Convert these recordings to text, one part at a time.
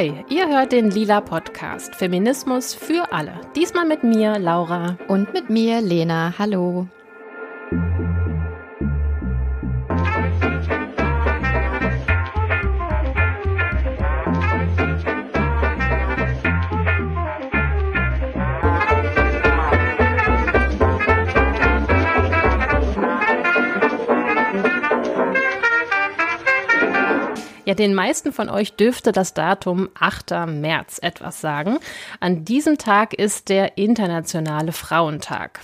Hi, ihr hört den Lila Podcast Feminismus für alle. Diesmal mit mir, Laura. Und mit mir, Lena. Hallo. Ja, den meisten von euch dürfte das Datum 8. März etwas sagen. An diesem Tag ist der Internationale Frauentag.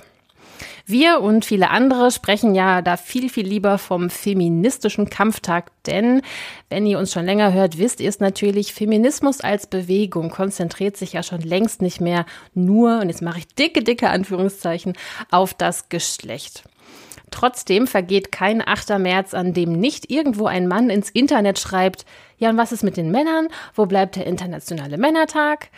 Wir und viele andere sprechen ja da viel, viel lieber vom feministischen Kampftag, denn wenn ihr uns schon länger hört, wisst ihr es natürlich, Feminismus als Bewegung konzentriert sich ja schon längst nicht mehr nur, und jetzt mache ich dicke, dicke Anführungszeichen, auf das Geschlecht. Trotzdem vergeht kein 8. März, an dem nicht irgendwo ein Mann ins Internet schreibt, ja, und was ist mit den Männern? Wo bleibt der internationale Männertag?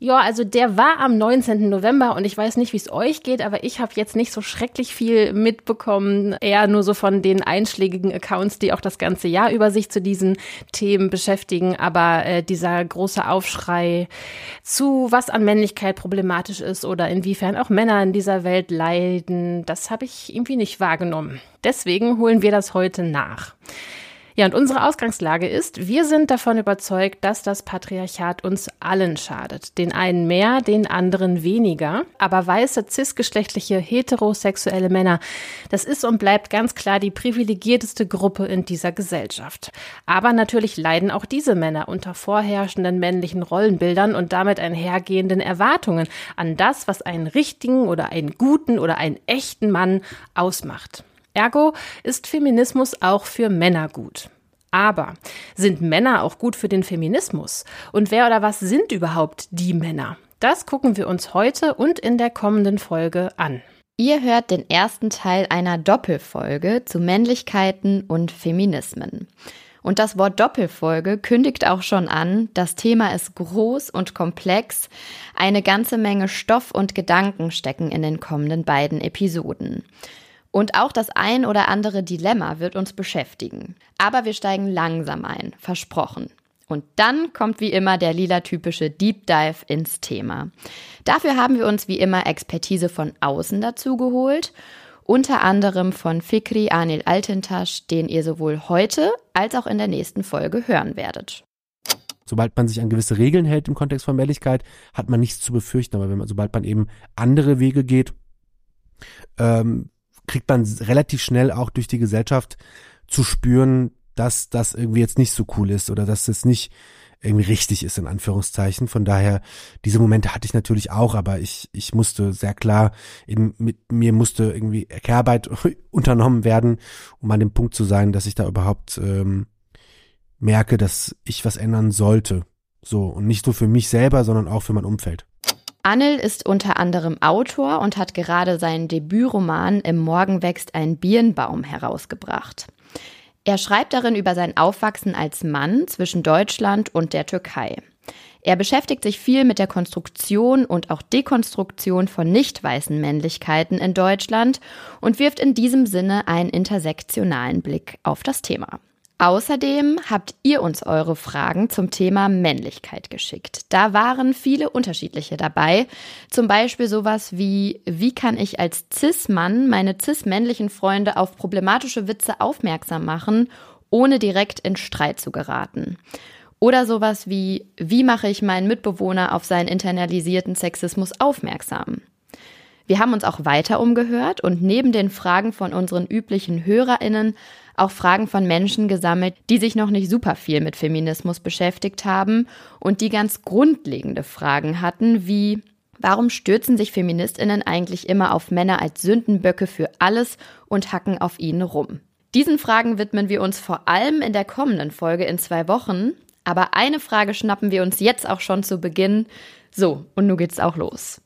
Ja, also der war am 19. November und ich weiß nicht, wie es euch geht, aber ich habe jetzt nicht so schrecklich viel mitbekommen, eher nur so von den einschlägigen Accounts, die auch das ganze Jahr über sich zu diesen Themen beschäftigen. Aber äh, dieser große Aufschrei zu, was an Männlichkeit problematisch ist oder inwiefern auch Männer in dieser Welt leiden, das habe ich irgendwie nicht wahrgenommen. Deswegen holen wir das heute nach. Ja, und unsere Ausgangslage ist, wir sind davon überzeugt, dass das Patriarchat uns allen schadet. Den einen mehr, den anderen weniger. Aber weiße, cisgeschlechtliche, heterosexuelle Männer, das ist und bleibt ganz klar die privilegierteste Gruppe in dieser Gesellschaft. Aber natürlich leiden auch diese Männer unter vorherrschenden männlichen Rollenbildern und damit einhergehenden Erwartungen an das, was einen richtigen oder einen guten oder einen echten Mann ausmacht. Ergo ist Feminismus auch für Männer gut. Aber sind Männer auch gut für den Feminismus? Und wer oder was sind überhaupt die Männer? Das gucken wir uns heute und in der kommenden Folge an. Ihr hört den ersten Teil einer Doppelfolge zu Männlichkeiten und Feminismen. Und das Wort Doppelfolge kündigt auch schon an, das Thema ist groß und komplex, eine ganze Menge Stoff und Gedanken stecken in den kommenden beiden Episoden. Und auch das ein oder andere Dilemma wird uns beschäftigen. Aber wir steigen langsam ein, versprochen. Und dann kommt wie immer der lila-typische Deep Dive ins Thema. Dafür haben wir uns wie immer Expertise von außen dazu geholt, unter anderem von Fikri Anil Altintasch, den ihr sowohl heute als auch in der nächsten Folge hören werdet. Sobald man sich an gewisse Regeln hält im Kontext von Männlichkeit, hat man nichts zu befürchten. Aber wenn man, sobald man eben andere Wege geht, ähm, kriegt man relativ schnell auch durch die Gesellschaft zu spüren, dass das irgendwie jetzt nicht so cool ist oder dass es nicht irgendwie richtig ist, in Anführungszeichen. Von daher, diese Momente hatte ich natürlich auch, aber ich, ich musste sehr klar, in, mit mir musste irgendwie Kehrarbeit unternommen werden, um an dem Punkt zu sein, dass ich da überhaupt ähm, merke, dass ich was ändern sollte. So, und nicht nur für mich selber, sondern auch für mein Umfeld. Annel ist unter anderem Autor und hat gerade seinen Debütroman Im Morgen wächst ein Birnbaum herausgebracht. Er schreibt darin über sein Aufwachsen als Mann zwischen Deutschland und der Türkei. Er beschäftigt sich viel mit der Konstruktion und auch Dekonstruktion von nicht weißen Männlichkeiten in Deutschland und wirft in diesem Sinne einen intersektionalen Blick auf das Thema. Außerdem habt ihr uns eure Fragen zum Thema Männlichkeit geschickt. Da waren viele unterschiedliche dabei. Zum Beispiel sowas wie, wie kann ich als Cis-Mann meine cis-männlichen Freunde auf problematische Witze aufmerksam machen, ohne direkt in Streit zu geraten? Oder sowas wie, wie mache ich meinen Mitbewohner auf seinen internalisierten Sexismus aufmerksam? Wir haben uns auch weiter umgehört und neben den Fragen von unseren üblichen HörerInnen auch Fragen von Menschen gesammelt, die sich noch nicht super viel mit Feminismus beschäftigt haben und die ganz grundlegende Fragen hatten, wie Warum stürzen sich Feministinnen eigentlich immer auf Männer als Sündenböcke für alles und hacken auf ihnen rum? Diesen Fragen widmen wir uns vor allem in der kommenden Folge in zwei Wochen. Aber eine Frage schnappen wir uns jetzt auch schon zu Beginn. So, und nun geht's auch los.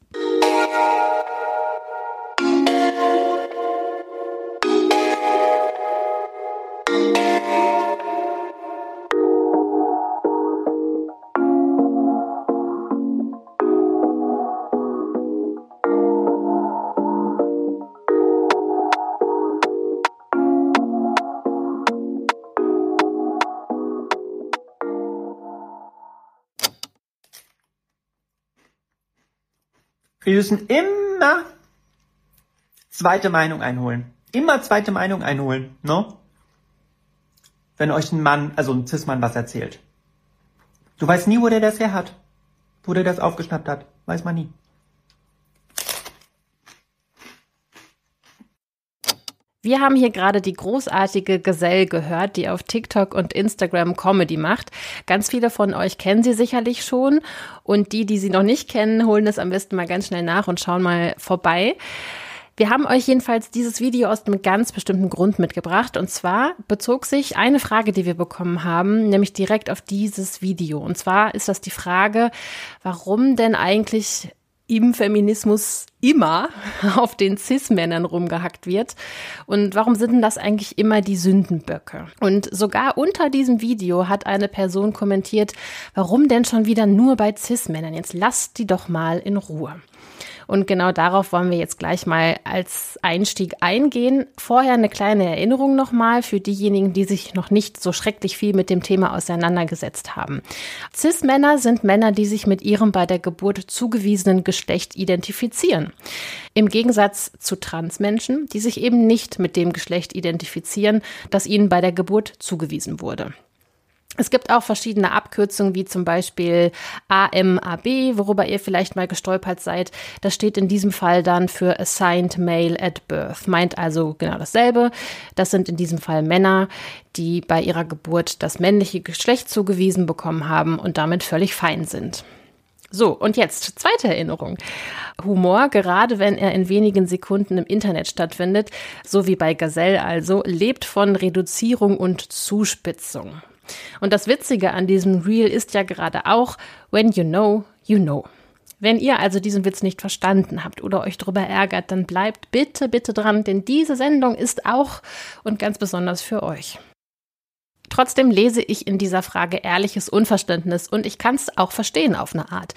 Wir müssen immer zweite Meinung einholen. Immer zweite Meinung einholen, ne? Wenn euch ein Mann, also ein Cis-Mann was erzählt. Du weißt nie, wo der das her hat. Wo der das aufgeschnappt hat. Weiß man nie. Wir haben hier gerade die großartige Gesell gehört, die auf TikTok und Instagram Comedy macht. Ganz viele von euch kennen sie sicherlich schon und die, die sie noch nicht kennen, holen es am besten mal ganz schnell nach und schauen mal vorbei. Wir haben euch jedenfalls dieses Video aus einem ganz bestimmten Grund mitgebracht. Und zwar bezog sich eine Frage, die wir bekommen haben, nämlich direkt auf dieses Video. Und zwar ist das die Frage, warum denn eigentlich im Feminismus immer auf den Cis-Männern rumgehackt wird. Und warum sind denn das eigentlich immer die Sündenböcke? Und sogar unter diesem Video hat eine Person kommentiert, warum denn schon wieder nur bei Cis-Männern? Jetzt lasst die doch mal in Ruhe. Und genau darauf wollen wir jetzt gleich mal als Einstieg eingehen. Vorher eine kleine Erinnerung nochmal für diejenigen, die sich noch nicht so schrecklich viel mit dem Thema auseinandergesetzt haben. Cis-Männer sind Männer, die sich mit ihrem bei der Geburt zugewiesenen Geschlecht identifizieren. Im Gegensatz zu Transmenschen, die sich eben nicht mit dem Geschlecht identifizieren, das ihnen bei der Geburt zugewiesen wurde. Es gibt auch verschiedene Abkürzungen, wie zum Beispiel AMAB, worüber ihr vielleicht mal gestolpert seid. Das steht in diesem Fall dann für Assigned Male at Birth, meint also genau dasselbe. Das sind in diesem Fall Männer, die bei ihrer Geburt das männliche Geschlecht zugewiesen bekommen haben und damit völlig fein sind. So, und jetzt zweite Erinnerung. Humor, gerade wenn er in wenigen Sekunden im Internet stattfindet, so wie bei Gazelle also, lebt von Reduzierung und Zuspitzung. Und das Witzige an diesem Reel ist ja gerade auch, when you know, you know. Wenn ihr also diesen Witz nicht verstanden habt oder euch darüber ärgert, dann bleibt bitte, bitte dran, denn diese Sendung ist auch und ganz besonders für euch. Trotzdem lese ich in dieser Frage ehrliches Unverständnis und ich kann es auch verstehen auf eine Art.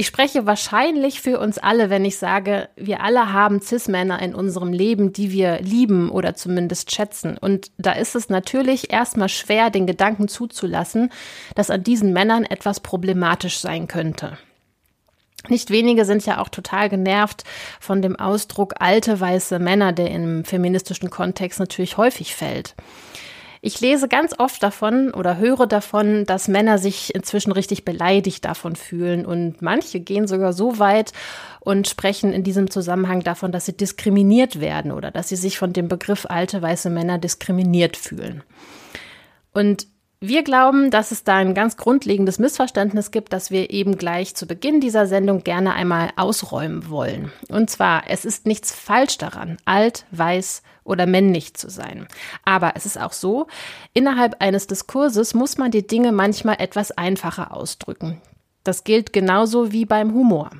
Ich spreche wahrscheinlich für uns alle, wenn ich sage, wir alle haben Cis-Männer in unserem Leben, die wir lieben oder zumindest schätzen. Und da ist es natürlich erstmal schwer, den Gedanken zuzulassen, dass an diesen Männern etwas problematisch sein könnte. Nicht wenige sind ja auch total genervt von dem Ausdruck alte weiße Männer, der im feministischen Kontext natürlich häufig fällt. Ich lese ganz oft davon oder höre davon, dass Männer sich inzwischen richtig beleidigt davon fühlen und manche gehen sogar so weit und sprechen in diesem Zusammenhang davon, dass sie diskriminiert werden oder dass sie sich von dem Begriff alte weiße Männer diskriminiert fühlen. Und wir glauben, dass es da ein ganz grundlegendes Missverständnis gibt, das wir eben gleich zu Beginn dieser Sendung gerne einmal ausräumen wollen. Und zwar, es ist nichts falsch daran, alt, weiß oder männlich zu sein. Aber es ist auch so, innerhalb eines Diskurses muss man die Dinge manchmal etwas einfacher ausdrücken. Das gilt genauso wie beim Humor.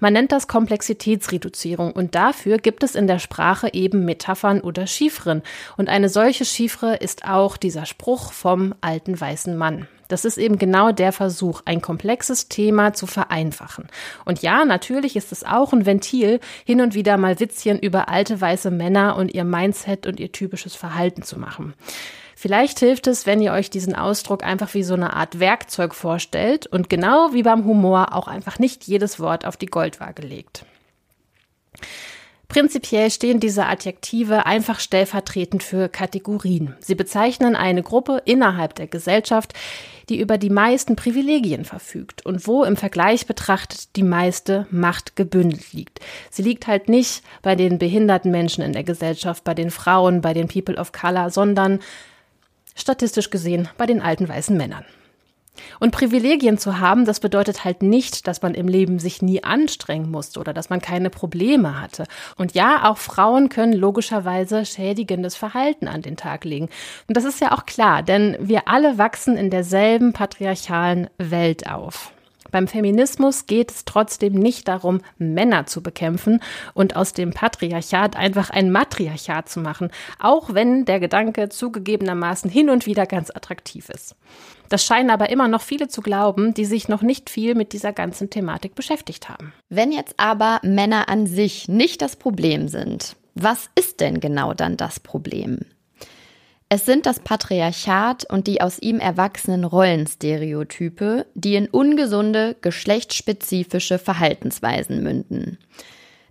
Man nennt das Komplexitätsreduzierung und dafür gibt es in der Sprache eben Metaphern oder Chiffren. Und eine solche Chiffre ist auch dieser Spruch vom alten weißen Mann. Das ist eben genau der Versuch, ein komplexes Thema zu vereinfachen. Und ja, natürlich ist es auch ein Ventil, hin und wieder mal Witzchen über alte weiße Männer und ihr Mindset und ihr typisches Verhalten zu machen. Vielleicht hilft es, wenn ihr euch diesen Ausdruck einfach wie so eine Art Werkzeug vorstellt und genau wie beim Humor auch einfach nicht jedes Wort auf die Goldwaage legt. Prinzipiell stehen diese Adjektive einfach stellvertretend für Kategorien. Sie bezeichnen eine Gruppe innerhalb der Gesellschaft, die über die meisten Privilegien verfügt und wo im Vergleich betrachtet die meiste Macht gebündelt liegt. Sie liegt halt nicht bei den behinderten Menschen in der Gesellschaft, bei den Frauen, bei den People of Color, sondern statistisch gesehen bei den alten weißen Männern. Und Privilegien zu haben, das bedeutet halt nicht, dass man im Leben sich nie anstrengen musste oder dass man keine Probleme hatte. Und ja, auch Frauen können logischerweise schädigendes Verhalten an den Tag legen. Und das ist ja auch klar, denn wir alle wachsen in derselben patriarchalen Welt auf. Beim Feminismus geht es trotzdem nicht darum, Männer zu bekämpfen und aus dem Patriarchat einfach ein Matriarchat zu machen, auch wenn der Gedanke zugegebenermaßen hin und wieder ganz attraktiv ist. Das scheinen aber immer noch viele zu glauben, die sich noch nicht viel mit dieser ganzen Thematik beschäftigt haben. Wenn jetzt aber Männer an sich nicht das Problem sind, was ist denn genau dann das Problem? Es sind das Patriarchat und die aus ihm erwachsenen Rollenstereotype, die in ungesunde, geschlechtsspezifische Verhaltensweisen münden.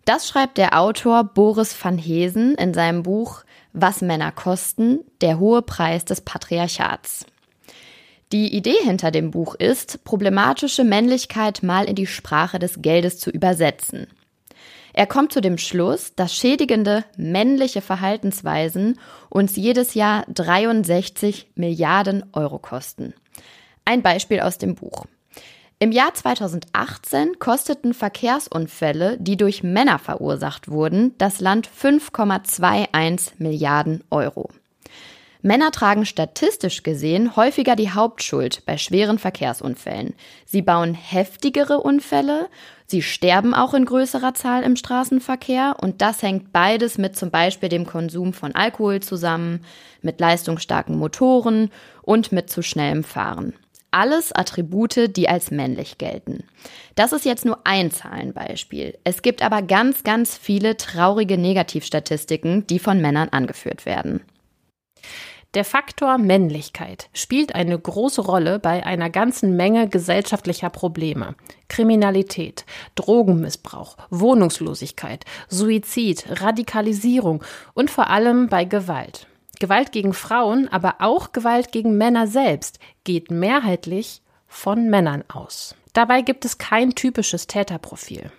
Das schreibt der Autor Boris van Hesen in seinem Buch Was Männer kosten, der hohe Preis des Patriarchats. Die Idee hinter dem Buch ist, problematische Männlichkeit mal in die Sprache des Geldes zu übersetzen. Er kommt zu dem Schluss, dass schädigende männliche Verhaltensweisen uns jedes Jahr 63 Milliarden Euro kosten. Ein Beispiel aus dem Buch. Im Jahr 2018 kosteten Verkehrsunfälle, die durch Männer verursacht wurden, das Land 5,21 Milliarden Euro. Männer tragen statistisch gesehen häufiger die Hauptschuld bei schweren Verkehrsunfällen. Sie bauen heftigere Unfälle, sie sterben auch in größerer Zahl im Straßenverkehr und das hängt beides mit zum Beispiel dem Konsum von Alkohol zusammen, mit leistungsstarken Motoren und mit zu schnellem Fahren. Alles Attribute, die als männlich gelten. Das ist jetzt nur ein Zahlenbeispiel. Es gibt aber ganz, ganz viele traurige Negativstatistiken, die von Männern angeführt werden. Der Faktor Männlichkeit spielt eine große Rolle bei einer ganzen Menge gesellschaftlicher Probleme. Kriminalität, Drogenmissbrauch, Wohnungslosigkeit, Suizid, Radikalisierung und vor allem bei Gewalt. Gewalt gegen Frauen, aber auch Gewalt gegen Männer selbst geht mehrheitlich von Männern aus. Dabei gibt es kein typisches Täterprofil.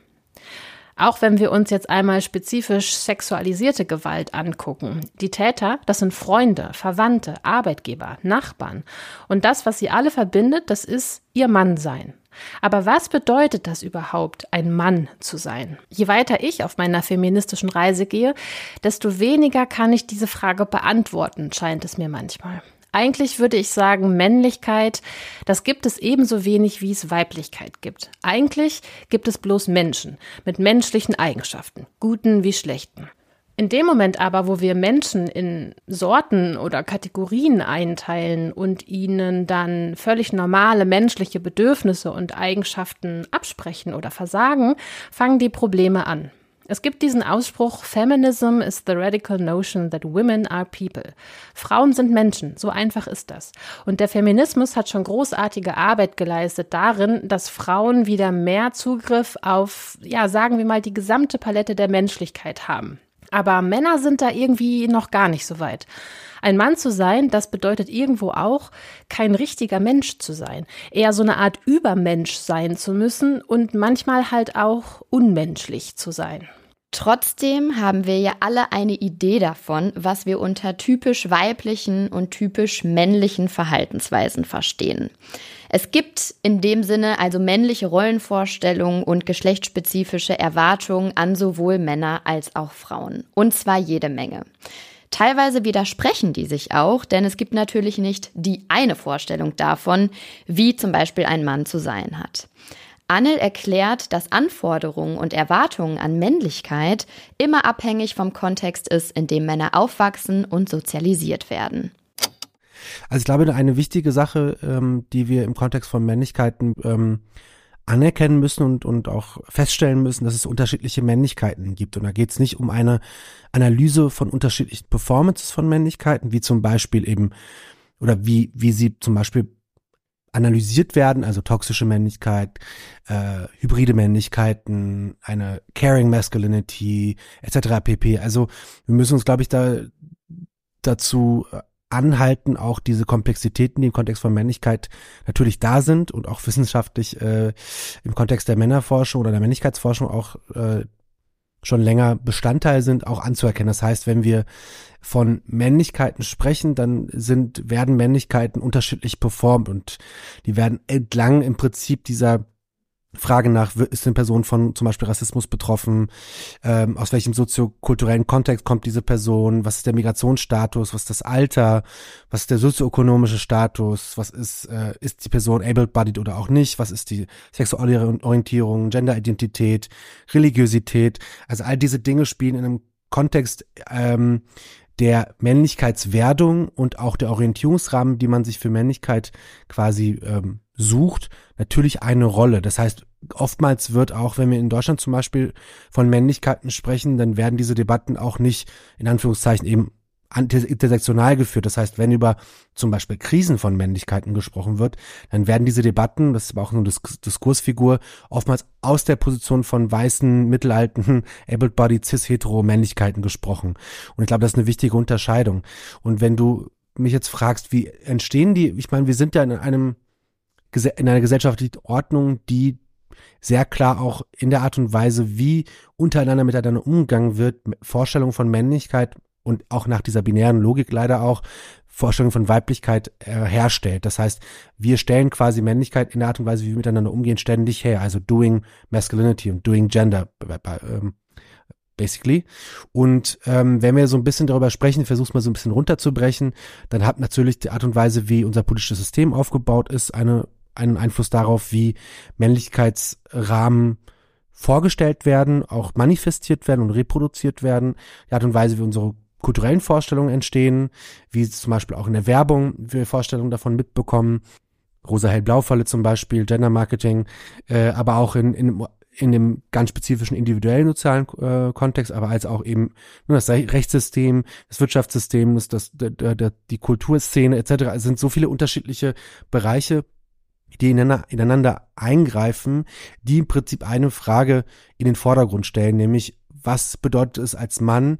Auch wenn wir uns jetzt einmal spezifisch sexualisierte Gewalt angucken. Die Täter, das sind Freunde, Verwandte, Arbeitgeber, Nachbarn. Und das, was sie alle verbindet, das ist ihr Mannsein. Aber was bedeutet das überhaupt, ein Mann zu sein? Je weiter ich auf meiner feministischen Reise gehe, desto weniger kann ich diese Frage beantworten, scheint es mir manchmal. Eigentlich würde ich sagen, Männlichkeit, das gibt es ebenso wenig, wie es Weiblichkeit gibt. Eigentlich gibt es bloß Menschen mit menschlichen Eigenschaften, guten wie schlechten. In dem Moment aber, wo wir Menschen in Sorten oder Kategorien einteilen und ihnen dann völlig normale menschliche Bedürfnisse und Eigenschaften absprechen oder versagen, fangen die Probleme an. Es gibt diesen Ausspruch, Feminism is the radical notion that women are people. Frauen sind Menschen, so einfach ist das. Und der Feminismus hat schon großartige Arbeit geleistet darin, dass Frauen wieder mehr Zugriff auf, ja, sagen wir mal, die gesamte Palette der Menschlichkeit haben. Aber Männer sind da irgendwie noch gar nicht so weit. Ein Mann zu sein, das bedeutet irgendwo auch, kein richtiger Mensch zu sein, eher so eine Art Übermensch sein zu müssen und manchmal halt auch unmenschlich zu sein. Trotzdem haben wir ja alle eine Idee davon, was wir unter typisch weiblichen und typisch männlichen Verhaltensweisen verstehen. Es gibt in dem Sinne also männliche Rollenvorstellungen und geschlechtsspezifische Erwartungen an sowohl Männer als auch Frauen. Und zwar jede Menge. Teilweise widersprechen die sich auch, denn es gibt natürlich nicht die eine Vorstellung davon, wie zum Beispiel ein Mann zu sein hat. Annel erklärt, dass Anforderungen und Erwartungen an Männlichkeit immer abhängig vom Kontext ist, in dem Männer aufwachsen und sozialisiert werden. Also ich glaube, eine wichtige Sache, ähm, die wir im Kontext von Männlichkeiten ähm, anerkennen müssen und, und auch feststellen müssen, dass es unterschiedliche Männlichkeiten gibt. Und da geht es nicht um eine Analyse von unterschiedlichen Performances von Männlichkeiten, wie zum Beispiel eben, oder wie, wie sie zum Beispiel analysiert werden, also toxische Männlichkeit, äh, hybride Männlichkeiten, eine caring masculinity etc. pp. Also wir müssen uns, glaube ich, da dazu anhalten, auch diese Komplexitäten, die im Kontext von Männlichkeit natürlich da sind und auch wissenschaftlich äh, im Kontext der Männerforschung oder der Männlichkeitsforschung auch äh, schon länger Bestandteil sind, auch anzuerkennen. Das heißt, wenn wir von Männlichkeiten sprechen, dann sind, werden Männlichkeiten unterschiedlich performt und die werden entlang im Prinzip dieser Frage nach, ist eine Person von zum Beispiel Rassismus betroffen? Ähm, aus welchem soziokulturellen Kontext kommt diese Person? Was ist der Migrationsstatus? Was ist das Alter? Was ist der sozioökonomische Status? Was ist, äh, ist die Person able-bodied oder auch nicht? Was ist die sexuelle Orientierung, Genderidentität, Religiosität? Also all diese Dinge spielen in einem Kontext ähm, der Männlichkeitswerdung und auch der Orientierungsrahmen, die man sich für Männlichkeit quasi ähm, sucht, natürlich eine Rolle. Das heißt, oftmals wird auch, wenn wir in Deutschland zum Beispiel von Männlichkeiten sprechen, dann werden diese Debatten auch nicht in Anführungszeichen eben intersektional geführt. Das heißt, wenn über zum Beispiel Krisen von Männlichkeiten gesprochen wird, dann werden diese Debatten, das ist aber auch eine Diskursfigur, oftmals aus der Position von weißen, mittelalten, able-bodied, cis-hetero Männlichkeiten gesprochen. Und ich glaube, das ist eine wichtige Unterscheidung. Und wenn du mich jetzt fragst, wie entstehen die, ich meine, wir sind ja in einem, in einer gesellschaftlichen Ordnung, die sehr klar auch in der Art und Weise, wie untereinander miteinander umgegangen wird, Vorstellungen von Männlichkeit und auch nach dieser binären Logik leider auch Vorstellungen von Weiblichkeit äh, herstellt. Das heißt, wir stellen quasi Männlichkeit in der Art und Weise, wie wir miteinander umgehen, ständig her. Also doing masculinity und doing gender. Ähm, basically. Und ähm, wenn wir so ein bisschen darüber sprechen, es mal so ein bisschen runterzubrechen, dann hat natürlich die Art und Weise, wie unser politisches System aufgebaut ist, eine, einen Einfluss darauf, wie Männlichkeitsrahmen vorgestellt werden, auch manifestiert werden und reproduziert werden, die Art und Weise, wie unsere kulturellen Vorstellungen entstehen, wie zum Beispiel auch in der Werbung wir Vorstellungen davon mitbekommen. Rosa hellblau-Falle zum Beispiel, Gender Marketing, äh, aber auch in, in, in dem ganz spezifischen individuellen sozialen äh, Kontext, aber als auch eben nur das Rechtssystem, das Wirtschaftssystem, das, das, der, der, die Kulturszene etc. Es sind so viele unterschiedliche Bereiche, die ineinander, eingreifen, die im Prinzip eine Frage in den Vordergrund stellen, nämlich was bedeutet es als Mann,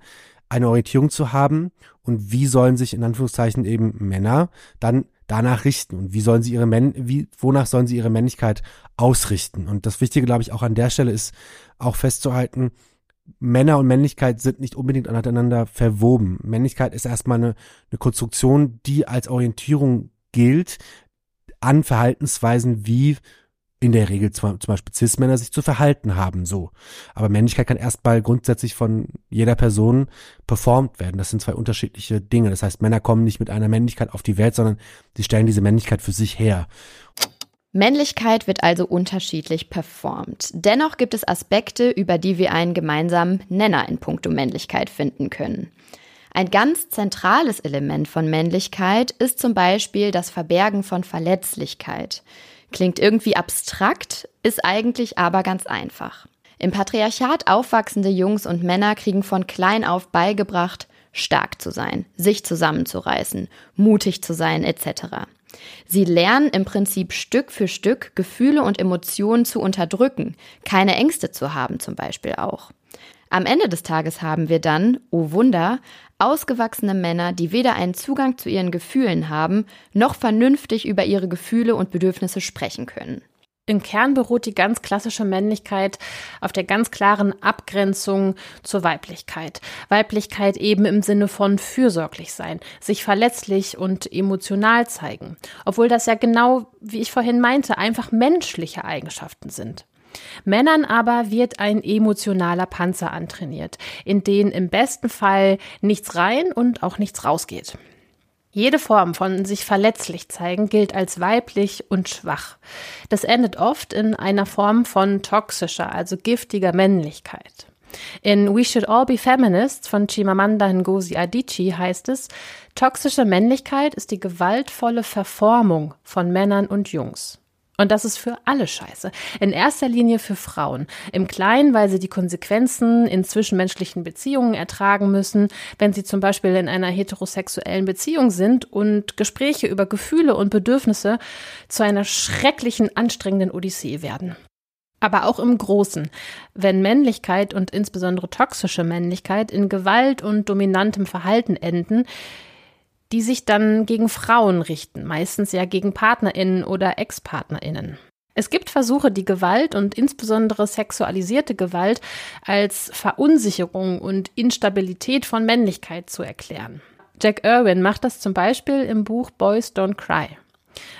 eine Orientierung zu haben und wie sollen sich in Anführungszeichen eben Männer dann danach richten und wie sollen sie ihre Männ wie wonach sollen sie ihre Männlichkeit ausrichten und das Wichtige glaube ich auch an der Stelle ist auch festzuhalten Männer und Männlichkeit sind nicht unbedingt aneinander verwoben. Männlichkeit ist erstmal eine, eine Konstruktion, die als Orientierung gilt an Verhaltensweisen wie in der Regel zum, Beispiel Cis-Männer sich zu verhalten haben, so. Aber Männlichkeit kann erstmal grundsätzlich von jeder Person performt werden. Das sind zwei unterschiedliche Dinge. Das heißt, Männer kommen nicht mit einer Männlichkeit auf die Welt, sondern sie stellen diese Männlichkeit für sich her. Männlichkeit wird also unterschiedlich performt. Dennoch gibt es Aspekte, über die wir einen gemeinsamen Nenner in puncto Männlichkeit finden können. Ein ganz zentrales Element von Männlichkeit ist zum Beispiel das Verbergen von Verletzlichkeit. Klingt irgendwie abstrakt, ist eigentlich aber ganz einfach. Im Patriarchat aufwachsende Jungs und Männer kriegen von klein auf beigebracht, stark zu sein, sich zusammenzureißen, mutig zu sein etc. Sie lernen im Prinzip Stück für Stück Gefühle und Emotionen zu unterdrücken, keine Ängste zu haben zum Beispiel auch. Am Ende des Tages haben wir dann, oh Wunder, ausgewachsene Männer, die weder einen Zugang zu ihren Gefühlen haben, noch vernünftig über ihre Gefühle und Bedürfnisse sprechen können. Im Kern beruht die ganz klassische Männlichkeit auf der ganz klaren Abgrenzung zur Weiblichkeit. Weiblichkeit eben im Sinne von fürsorglich sein, sich verletzlich und emotional zeigen. Obwohl das ja genau, wie ich vorhin meinte, einfach menschliche Eigenschaften sind. Männern aber wird ein emotionaler Panzer antrainiert, in den im besten Fall nichts rein und auch nichts rausgeht. Jede Form von sich verletzlich zeigen gilt als weiblich und schwach. Das endet oft in einer Form von toxischer, also giftiger Männlichkeit. In We Should All Be Feminists von Chimamanda Ngozi Adichie heißt es, toxische Männlichkeit ist die gewaltvolle Verformung von Männern und Jungs. Und das ist für alle scheiße. In erster Linie für Frauen. Im Kleinen, weil sie die Konsequenzen in zwischenmenschlichen Beziehungen ertragen müssen, wenn sie zum Beispiel in einer heterosexuellen Beziehung sind und Gespräche über Gefühle und Bedürfnisse zu einer schrecklichen, anstrengenden Odyssee werden. Aber auch im Großen, wenn Männlichkeit und insbesondere toxische Männlichkeit in Gewalt und dominantem Verhalten enden, die sich dann gegen Frauen richten, meistens ja gegen Partnerinnen oder Ex-Partnerinnen. Es gibt Versuche, die Gewalt und insbesondere sexualisierte Gewalt als Verunsicherung und Instabilität von Männlichkeit zu erklären. Jack Irwin macht das zum Beispiel im Buch Boys Don't Cry.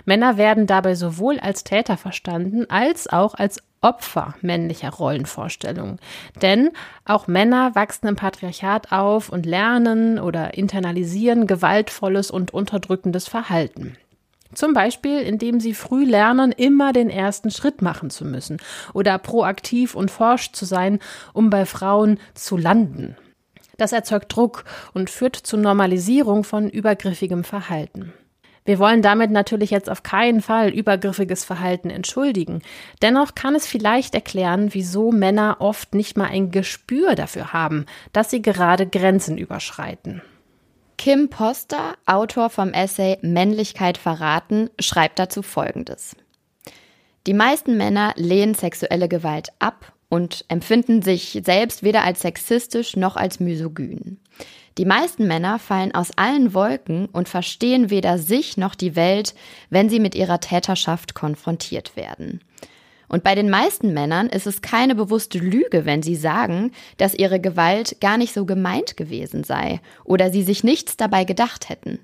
Männer werden dabei sowohl als Täter verstanden als auch als Opfer männlicher Rollenvorstellungen. Denn auch Männer wachsen im Patriarchat auf und lernen oder internalisieren gewaltvolles und unterdrückendes Verhalten. Zum Beispiel, indem sie früh lernen, immer den ersten Schritt machen zu müssen oder proaktiv und forsch zu sein, um bei Frauen zu landen. Das erzeugt Druck und führt zur Normalisierung von übergriffigem Verhalten. Wir wollen damit natürlich jetzt auf keinen Fall übergriffiges Verhalten entschuldigen. Dennoch kann es vielleicht erklären, wieso Männer oft nicht mal ein Gespür dafür haben, dass sie gerade Grenzen überschreiten. Kim Poster, Autor vom Essay Männlichkeit verraten, schreibt dazu Folgendes. Die meisten Männer lehnen sexuelle Gewalt ab und empfinden sich selbst weder als sexistisch noch als misogyn. Die meisten Männer fallen aus allen Wolken und verstehen weder sich noch die Welt, wenn sie mit ihrer Täterschaft konfrontiert werden. Und bei den meisten Männern ist es keine bewusste Lüge, wenn sie sagen, dass ihre Gewalt gar nicht so gemeint gewesen sei oder sie sich nichts dabei gedacht hätten.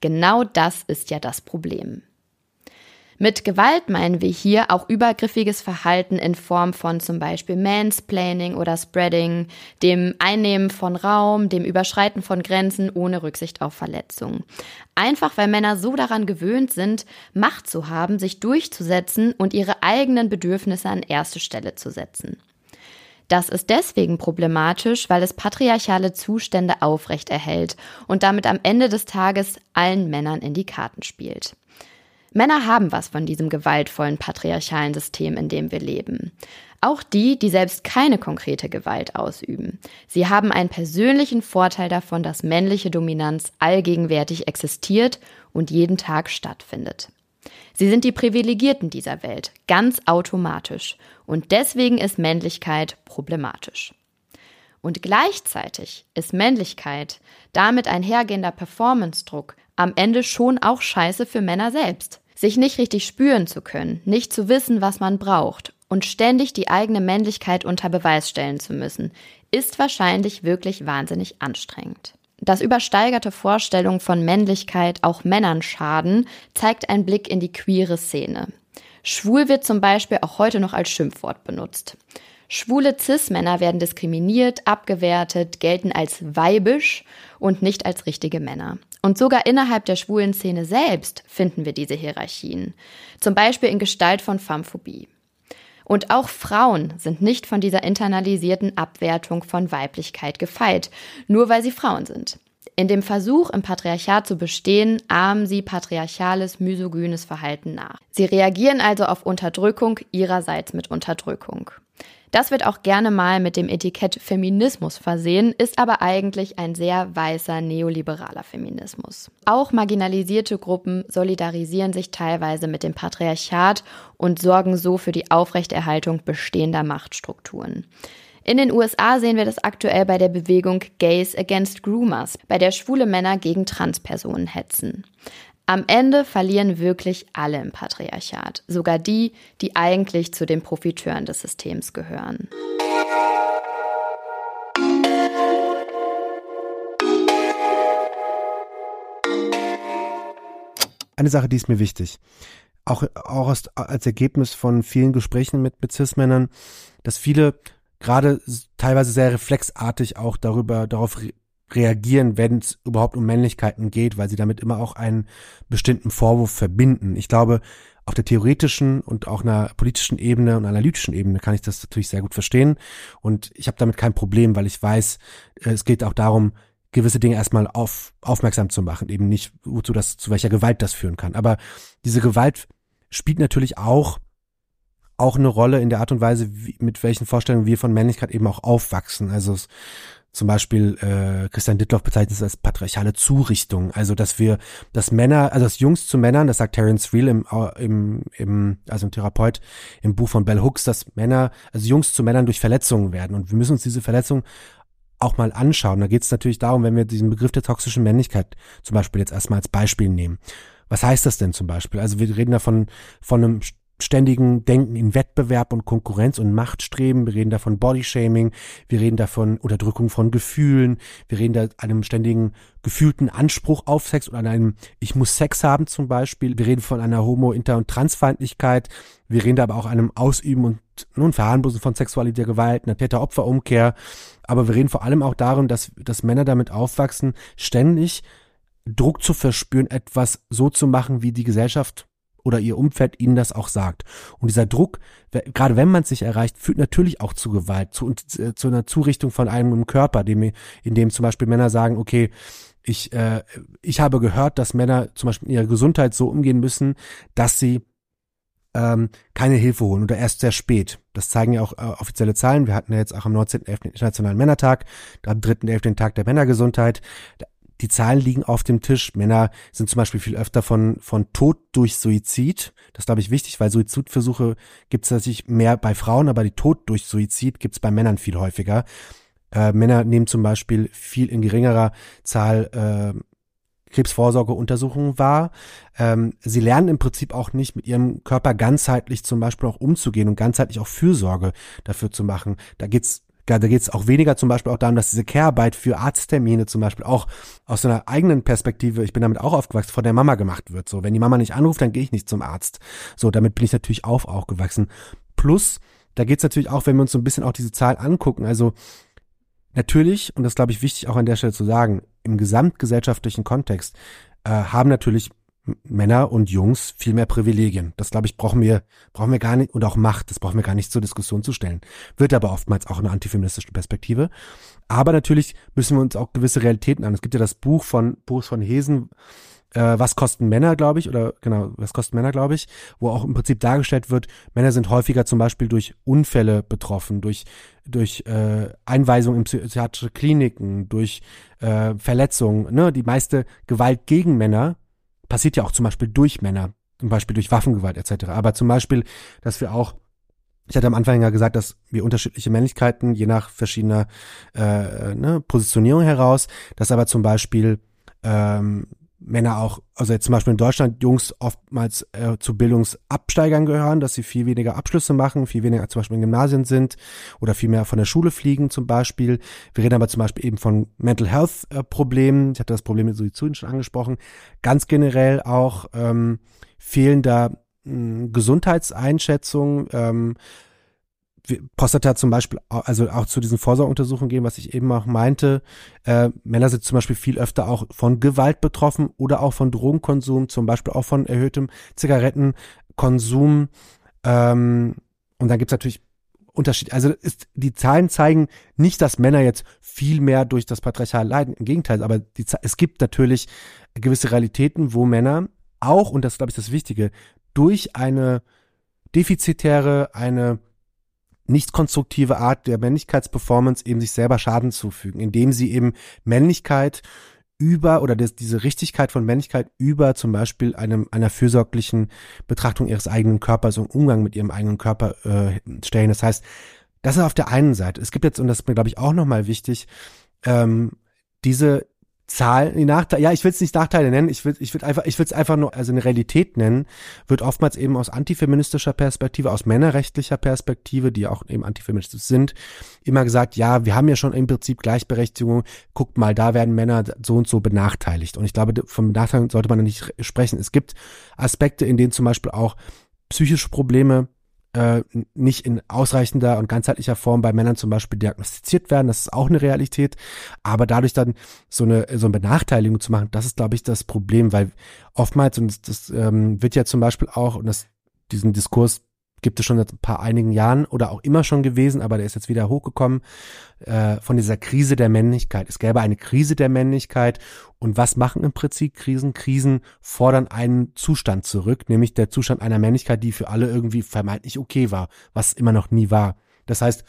Genau das ist ja das Problem. Mit Gewalt meinen wir hier auch übergriffiges Verhalten in Form von zum Beispiel Mansplaining oder Spreading, dem Einnehmen von Raum, dem Überschreiten von Grenzen ohne Rücksicht auf Verletzungen. Einfach weil Männer so daran gewöhnt sind, Macht zu haben, sich durchzusetzen und ihre eigenen Bedürfnisse an erste Stelle zu setzen. Das ist deswegen problematisch, weil es patriarchale Zustände aufrechterhält und damit am Ende des Tages allen Männern in die Karten spielt. Männer haben was von diesem gewaltvollen patriarchalen System, in dem wir leben. Auch die, die selbst keine konkrete Gewalt ausüben. Sie haben einen persönlichen Vorteil davon, dass männliche Dominanz allgegenwärtig existiert und jeden Tag stattfindet. Sie sind die Privilegierten dieser Welt, ganz automatisch. Und deswegen ist Männlichkeit problematisch. Und gleichzeitig ist Männlichkeit, damit einhergehender Performance-Druck, am Ende schon auch scheiße für Männer selbst. Sich nicht richtig spüren zu können, nicht zu wissen, was man braucht und ständig die eigene Männlichkeit unter Beweis stellen zu müssen, ist wahrscheinlich wirklich wahnsinnig anstrengend. Dass übersteigerte Vorstellungen von Männlichkeit auch Männern schaden, zeigt ein Blick in die queere Szene. Schwul wird zum Beispiel auch heute noch als Schimpfwort benutzt. Schwule Cis-Männer werden diskriminiert, abgewertet, gelten als weibisch und nicht als richtige Männer. Und sogar innerhalb der schwulen Szene selbst finden wir diese Hierarchien. Zum Beispiel in Gestalt von Femphobie. Und auch Frauen sind nicht von dieser internalisierten Abwertung von Weiblichkeit gefeit, nur weil sie Frauen sind. In dem Versuch, im Patriarchat zu bestehen, ahmen sie patriarchales, misogynes Verhalten nach. Sie reagieren also auf Unterdrückung ihrerseits mit Unterdrückung. Das wird auch gerne mal mit dem Etikett Feminismus versehen, ist aber eigentlich ein sehr weißer neoliberaler Feminismus. Auch marginalisierte Gruppen solidarisieren sich teilweise mit dem Patriarchat und sorgen so für die Aufrechterhaltung bestehender Machtstrukturen. In den USA sehen wir das aktuell bei der Bewegung Gays Against Groomers, bei der schwule Männer gegen Transpersonen hetzen. Am Ende verlieren wirklich alle im Patriarchat, sogar die, die eigentlich zu den Profiteuren des Systems gehören. Eine Sache, die ist mir wichtig. Auch, auch als, als Ergebnis von vielen Gesprächen mit, mit Cis-Männern, dass viele gerade teilweise sehr reflexartig auch darüber, darauf reagieren, wenn es überhaupt um Männlichkeiten geht, weil sie damit immer auch einen bestimmten Vorwurf verbinden. Ich glaube, auf der theoretischen und auch einer politischen Ebene und analytischen Ebene kann ich das natürlich sehr gut verstehen. Und ich habe damit kein Problem, weil ich weiß, äh, es geht auch darum, gewisse Dinge erstmal auf, aufmerksam zu machen, eben nicht, wozu das, zu welcher Gewalt das führen kann. Aber diese Gewalt spielt natürlich auch auch eine Rolle in der Art und Weise, wie, mit welchen Vorstellungen wir von Männlichkeit eben auch aufwachsen. Also es zum Beispiel äh, Christian Dittloff bezeichnet es als patriarchale Zurichtung. Also dass wir, dass Männer, also dass Jungs zu Männern, das sagt Terence Real im, im, im, also ein Therapeut im Buch von Bell Hooks, dass Männer, also Jungs zu Männern durch Verletzungen werden. Und wir müssen uns diese Verletzungen auch mal anschauen. Da geht es natürlich darum, wenn wir diesen Begriff der toxischen Männlichkeit zum Beispiel jetzt erstmal als Beispiel nehmen. Was heißt das denn zum Beispiel? Also wir reden davon von einem ständigen Denken in Wettbewerb und Konkurrenz und Machtstreben. Wir reden da von Bodyshaming, wir reden da von Unterdrückung von Gefühlen, wir reden da einem ständigen gefühlten Anspruch auf Sex oder an einem Ich muss Sex haben zum Beispiel. Wir reden von einer Homo-, Inter- und Transfeindlichkeit. Wir reden da aber auch einem Ausüben und nun Verharmlosen von sexualisierter Gewalt, einer Täter-Opfer-Umkehr. Aber wir reden vor allem auch darum, dass, dass Männer damit aufwachsen, ständig Druck zu verspüren, etwas so zu machen, wie die Gesellschaft oder ihr Umfeld ihnen das auch sagt. Und dieser Druck, gerade wenn man es sich erreicht, führt natürlich auch zu Gewalt, zu, äh, zu einer Zurichtung von einem Körper, dem, in dem zum Beispiel Männer sagen, okay, ich, äh, ich habe gehört, dass Männer zum Beispiel in ihrer Gesundheit so umgehen müssen, dass sie ähm, keine Hilfe holen oder erst sehr spät. Das zeigen ja auch äh, offizielle Zahlen. Wir hatten ja jetzt auch am 19.11. den Internationalen Männertag, am 3.11. den Tag der Männergesundheit die Zahlen liegen auf dem Tisch. Männer sind zum Beispiel viel öfter von, von Tod durch Suizid. Das glaube ich, wichtig, weil Suizidversuche gibt es natürlich mehr bei Frauen, aber die Tod durch Suizid gibt es bei Männern viel häufiger. Äh, Männer nehmen zum Beispiel viel in geringerer Zahl äh, Krebsvorsorgeuntersuchungen wahr. Ähm, sie lernen im Prinzip auch nicht mit ihrem Körper ganzheitlich zum Beispiel auch umzugehen und ganzheitlich auch Fürsorge dafür zu machen. Da geht's da geht es auch weniger zum Beispiel auch darum, dass diese Care-Arbeit für Arzttermine zum Beispiel auch aus einer eigenen Perspektive, ich bin damit auch aufgewachsen, von der Mama gemacht wird. So, wenn die Mama nicht anruft, dann gehe ich nicht zum Arzt. So, damit bin ich natürlich auch aufgewachsen. Plus, da geht es natürlich auch, wenn wir uns so ein bisschen auch diese Zahl angucken, also natürlich, und das glaube ich wichtig auch an der Stelle zu sagen, im gesamtgesellschaftlichen Kontext äh, haben natürlich Männer und Jungs viel mehr Privilegien. Das glaube ich brauchen wir brauchen wir gar nicht und auch Macht. Das brauchen wir gar nicht zur Diskussion zu stellen. Wird aber oftmals auch eine antifeministische Perspektive. Aber natürlich müssen wir uns auch gewisse Realitäten an. Es gibt ja das Buch von Boris von Hesen, äh, was kosten Männer, glaube ich, oder genau, was kosten Männer, glaube ich, wo auch im Prinzip dargestellt wird, Männer sind häufiger zum Beispiel durch Unfälle betroffen, durch durch äh, Einweisung in psychiatrische Kliniken, durch äh, Verletzungen. Ne? Die meiste Gewalt gegen Männer passiert ja auch zum Beispiel durch Männer, zum Beispiel durch Waffengewalt etc. Aber zum Beispiel, dass wir auch ich hatte am Anfang ja gesagt, dass wir unterschiedliche Männlichkeiten je nach verschiedener äh, ne, Positionierung heraus, dass aber zum Beispiel ähm, Männer auch, also jetzt zum Beispiel in Deutschland Jungs oftmals äh, zu Bildungsabsteigern gehören, dass sie viel weniger Abschlüsse machen, viel weniger zum Beispiel in Gymnasien sind oder viel mehr von der Schule fliegen zum Beispiel. Wir reden aber zum Beispiel eben von Mental Health äh, Problemen. Ich hatte das Problem mit Suiziden schon angesprochen. Ganz generell auch ähm, fehlender hm, Gesundheitseinschätzung, ähm, Prostata zum Beispiel, also auch zu diesen Vorsorgeuntersuchungen gehen, was ich eben auch meinte. Äh, Männer sind zum Beispiel viel öfter auch von Gewalt betroffen oder auch von Drogenkonsum, zum Beispiel auch von erhöhtem Zigarettenkonsum. Ähm, und dann gibt's natürlich Unterschied. Also ist, die Zahlen zeigen nicht, dass Männer jetzt viel mehr durch das Patriarchal leiden. Im Gegenteil, aber die, es gibt natürlich gewisse Realitäten, wo Männer auch, und das glaube ich das Wichtige, durch eine defizitäre, eine nicht konstruktive Art der Männlichkeitsperformance eben sich selber Schaden zufügen, indem sie eben Männlichkeit über oder das, diese Richtigkeit von Männlichkeit über zum Beispiel einem, einer fürsorglichen Betrachtung ihres eigenen Körpers und Umgang mit ihrem eigenen Körper äh, stellen. Das heißt, das ist auf der einen Seite. Es gibt jetzt, und das ist mir, glaube ich, auch nochmal wichtig, ähm, diese Zahlen, die Nachteile, ja, ich will es nicht Nachteile nennen, ich will ich will einfach ich will es einfach nur also eine Realität nennen, wird oftmals eben aus antifeministischer Perspektive, aus männerrechtlicher Perspektive, die auch eben antifeministisch sind, immer gesagt, ja, wir haben ja schon im Prinzip Gleichberechtigung, guckt mal, da werden Männer so und so benachteiligt und ich glaube, vom Nachteil sollte man nicht sprechen. Es gibt Aspekte, in denen zum Beispiel auch psychische Probleme äh, nicht in ausreichender und ganzheitlicher Form bei Männern zum Beispiel diagnostiziert werden. Das ist auch eine Realität. Aber dadurch dann so eine, so eine Benachteiligung zu machen, das ist, glaube ich, das Problem, weil oftmals, und das, das ähm, wird ja zum Beispiel auch, und das, diesen Diskurs gibt es schon seit ein paar einigen Jahren oder auch immer schon gewesen, aber der ist jetzt wieder hochgekommen, äh, von dieser Krise der Männlichkeit. Es gäbe eine Krise der Männlichkeit und was machen im Prinzip Krisen? Krisen fordern einen Zustand zurück, nämlich der Zustand einer Männlichkeit, die für alle irgendwie vermeintlich okay war, was immer noch nie war. Das heißt,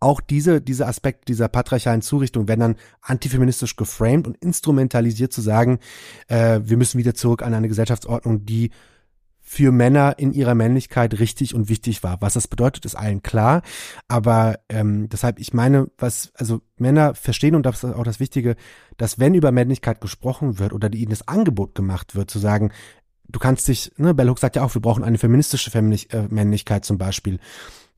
auch diese, diese Aspekte dieser patriarchalen Zurichtung werden dann antifeministisch geframed und instrumentalisiert zu sagen, äh, wir müssen wieder zurück an eine Gesellschaftsordnung, die für Männer in ihrer Männlichkeit richtig und wichtig war. Was das bedeutet, ist allen klar. Aber ähm, deshalb, ich meine, was, also Männer verstehen, und das ist auch das Wichtige, dass wenn über Männlichkeit gesprochen wird oder ihnen das Angebot gemacht wird, zu sagen, du kannst dich, ne, Bell Hooks sagt ja auch, wir brauchen eine feministische äh, Männlichkeit zum Beispiel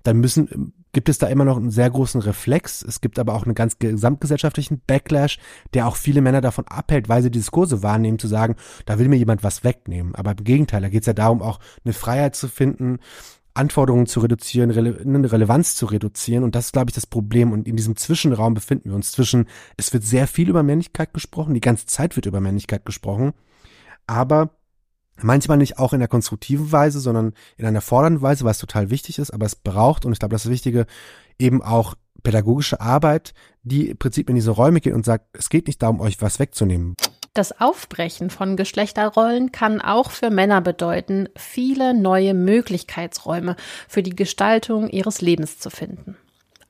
dann müssen, gibt es da immer noch einen sehr großen Reflex. Es gibt aber auch einen ganz gesamtgesellschaftlichen Backlash, der auch viele Männer davon abhält, weil sie die Diskurse wahrnehmen, zu sagen, da will mir jemand was wegnehmen. Aber im Gegenteil, da geht es ja darum, auch eine Freiheit zu finden, Anforderungen zu reduzieren, Rele eine Relevanz zu reduzieren. Und das ist, glaube ich, das Problem. Und in diesem Zwischenraum befinden wir uns zwischen, es wird sehr viel über Männlichkeit gesprochen, die ganze Zeit wird über Männlichkeit gesprochen, aber Manchmal nicht auch in der konstruktiven Weise, sondern in einer fordernden Weise, was total wichtig ist, aber es braucht, und ich glaube, das ist Wichtige, eben auch pädagogische Arbeit, die im Prinzip in diese Räume geht und sagt, es geht nicht darum, euch was wegzunehmen. Das Aufbrechen von Geschlechterrollen kann auch für Männer bedeuten, viele neue Möglichkeitsräume für die Gestaltung ihres Lebens zu finden.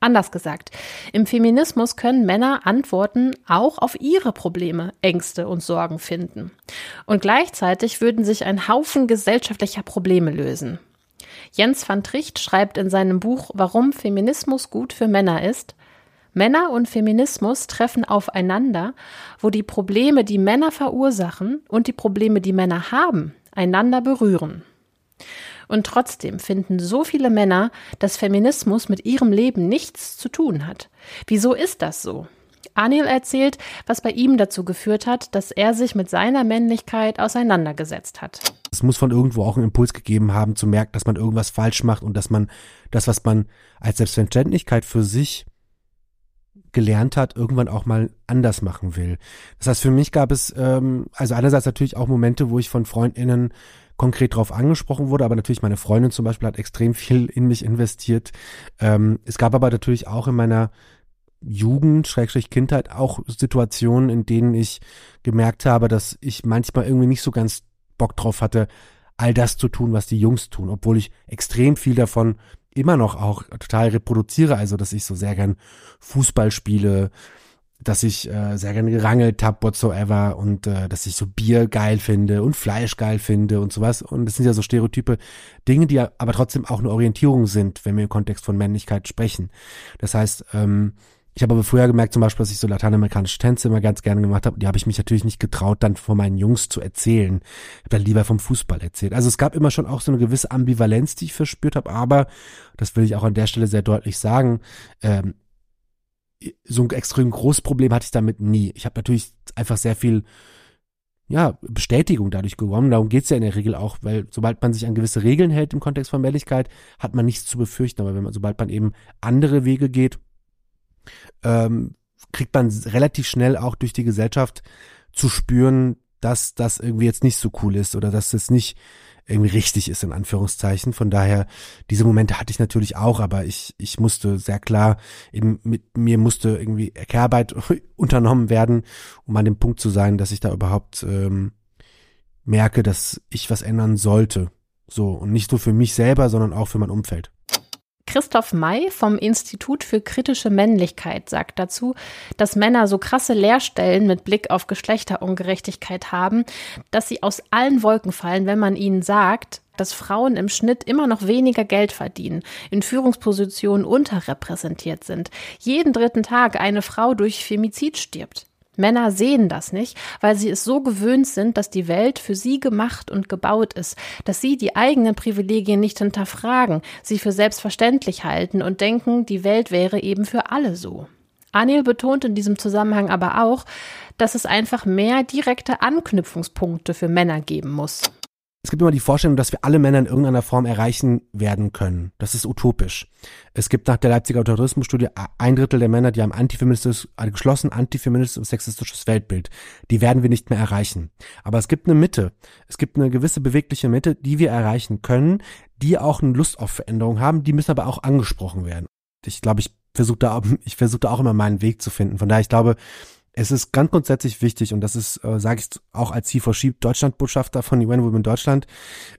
Anders gesagt, im Feminismus können Männer Antworten auch auf ihre Probleme, Ängste und Sorgen finden. Und gleichzeitig würden sich ein Haufen gesellschaftlicher Probleme lösen. Jens van Tricht schreibt in seinem Buch Warum Feminismus gut für Männer ist, Männer und Feminismus treffen aufeinander, wo die Probleme, die Männer verursachen und die Probleme, die Männer haben, einander berühren. Und trotzdem finden so viele Männer, dass Feminismus mit ihrem Leben nichts zu tun hat. Wieso ist das so? Anil erzählt, was bei ihm dazu geführt hat, dass er sich mit seiner Männlichkeit auseinandergesetzt hat. Es muss von irgendwo auch einen Impuls gegeben haben, zu merken, dass man irgendwas falsch macht und dass man das, was man als Selbstverständlichkeit für sich gelernt hat, irgendwann auch mal anders machen will. Das heißt, für mich gab es ähm, also einerseits natürlich auch Momente, wo ich von FreundInnen konkret darauf angesprochen wurde, aber natürlich meine Freundin zum Beispiel hat extrem viel in mich investiert. Ähm, es gab aber natürlich auch in meiner Jugend, Schrägstrich Kindheit auch Situationen, in denen ich gemerkt habe, dass ich manchmal irgendwie nicht so ganz Bock drauf hatte, all das zu tun, was die Jungs tun, obwohl ich extrem viel davon immer noch auch total reproduziere, also dass ich so sehr gern Fußball spiele, dass ich äh, sehr gerne gerangelt hab, whatsoever, und äh, dass ich so Bier geil finde und Fleisch geil finde und sowas. Und das sind ja so Stereotype Dinge, die aber trotzdem auch eine Orientierung sind, wenn wir im Kontext von Männlichkeit sprechen. Das heißt, ähm, ich habe aber früher gemerkt zum Beispiel, dass ich so lateinamerikanische Tänze immer ganz gerne gemacht habe. Die habe ich mich natürlich nicht getraut, dann vor meinen Jungs zu erzählen. Ich habe dann lieber vom Fußball erzählt. Also es gab immer schon auch so eine gewisse Ambivalenz, die ich verspürt habe. Aber, das will ich auch an der Stelle sehr deutlich sagen, ähm, so ein extrem großes Problem hatte ich damit nie. Ich habe natürlich einfach sehr viel ja, Bestätigung dadurch gewonnen. Darum geht's ja in der Regel auch, weil sobald man sich an gewisse Regeln hält im Kontext von Männlichkeit, hat man nichts zu befürchten. Aber wenn man, sobald man eben andere Wege geht, ähm, kriegt man relativ schnell auch durch die Gesellschaft zu spüren, dass das irgendwie jetzt nicht so cool ist oder dass es nicht irgendwie richtig ist, in Anführungszeichen. Von daher, diese Momente hatte ich natürlich auch, aber ich, ich musste sehr klar, eben mit mir musste irgendwie Kehrarbeit unternommen werden, um an dem Punkt zu sein, dass ich da überhaupt ähm, merke, dass ich was ändern sollte. So, und nicht nur für mich selber, sondern auch für mein Umfeld. Christoph May vom Institut für kritische Männlichkeit sagt dazu, dass Männer so krasse Leerstellen mit Blick auf Geschlechterungerechtigkeit haben, dass sie aus allen Wolken fallen, wenn man ihnen sagt, dass Frauen im Schnitt immer noch weniger Geld verdienen, in Führungspositionen unterrepräsentiert sind, jeden dritten Tag eine Frau durch Femizid stirbt. Männer sehen das nicht, weil sie es so gewöhnt sind, dass die Welt für sie gemacht und gebaut ist, dass sie die eigenen Privilegien nicht hinterfragen, sie für selbstverständlich halten und denken, die Welt wäre eben für alle so. Anil betont in diesem Zusammenhang aber auch, dass es einfach mehr direkte Anknüpfungspunkte für Männer geben muss es gibt immer die Vorstellung, dass wir alle Männer in irgendeiner Form erreichen werden können. Das ist utopisch. Es gibt nach der Leipziger Tourismusstudie ein Drittel der Männer, die haben antifeministisches, ein geschlossen antifeministisches und sexistisches Weltbild. Die werden wir nicht mehr erreichen. Aber es gibt eine Mitte. Es gibt eine gewisse bewegliche Mitte, die wir erreichen können, die auch eine Lust auf Veränderung haben. Die müssen aber auch angesprochen werden. Ich glaube, ich versuche da, ich versuche da auch immer meinen Weg zu finden. Von daher, ich glaube, es ist ganz grundsätzlich wichtig und das ist, äh, sage ich auch als C4 Deutschlandbotschafter von UN Women Deutschland.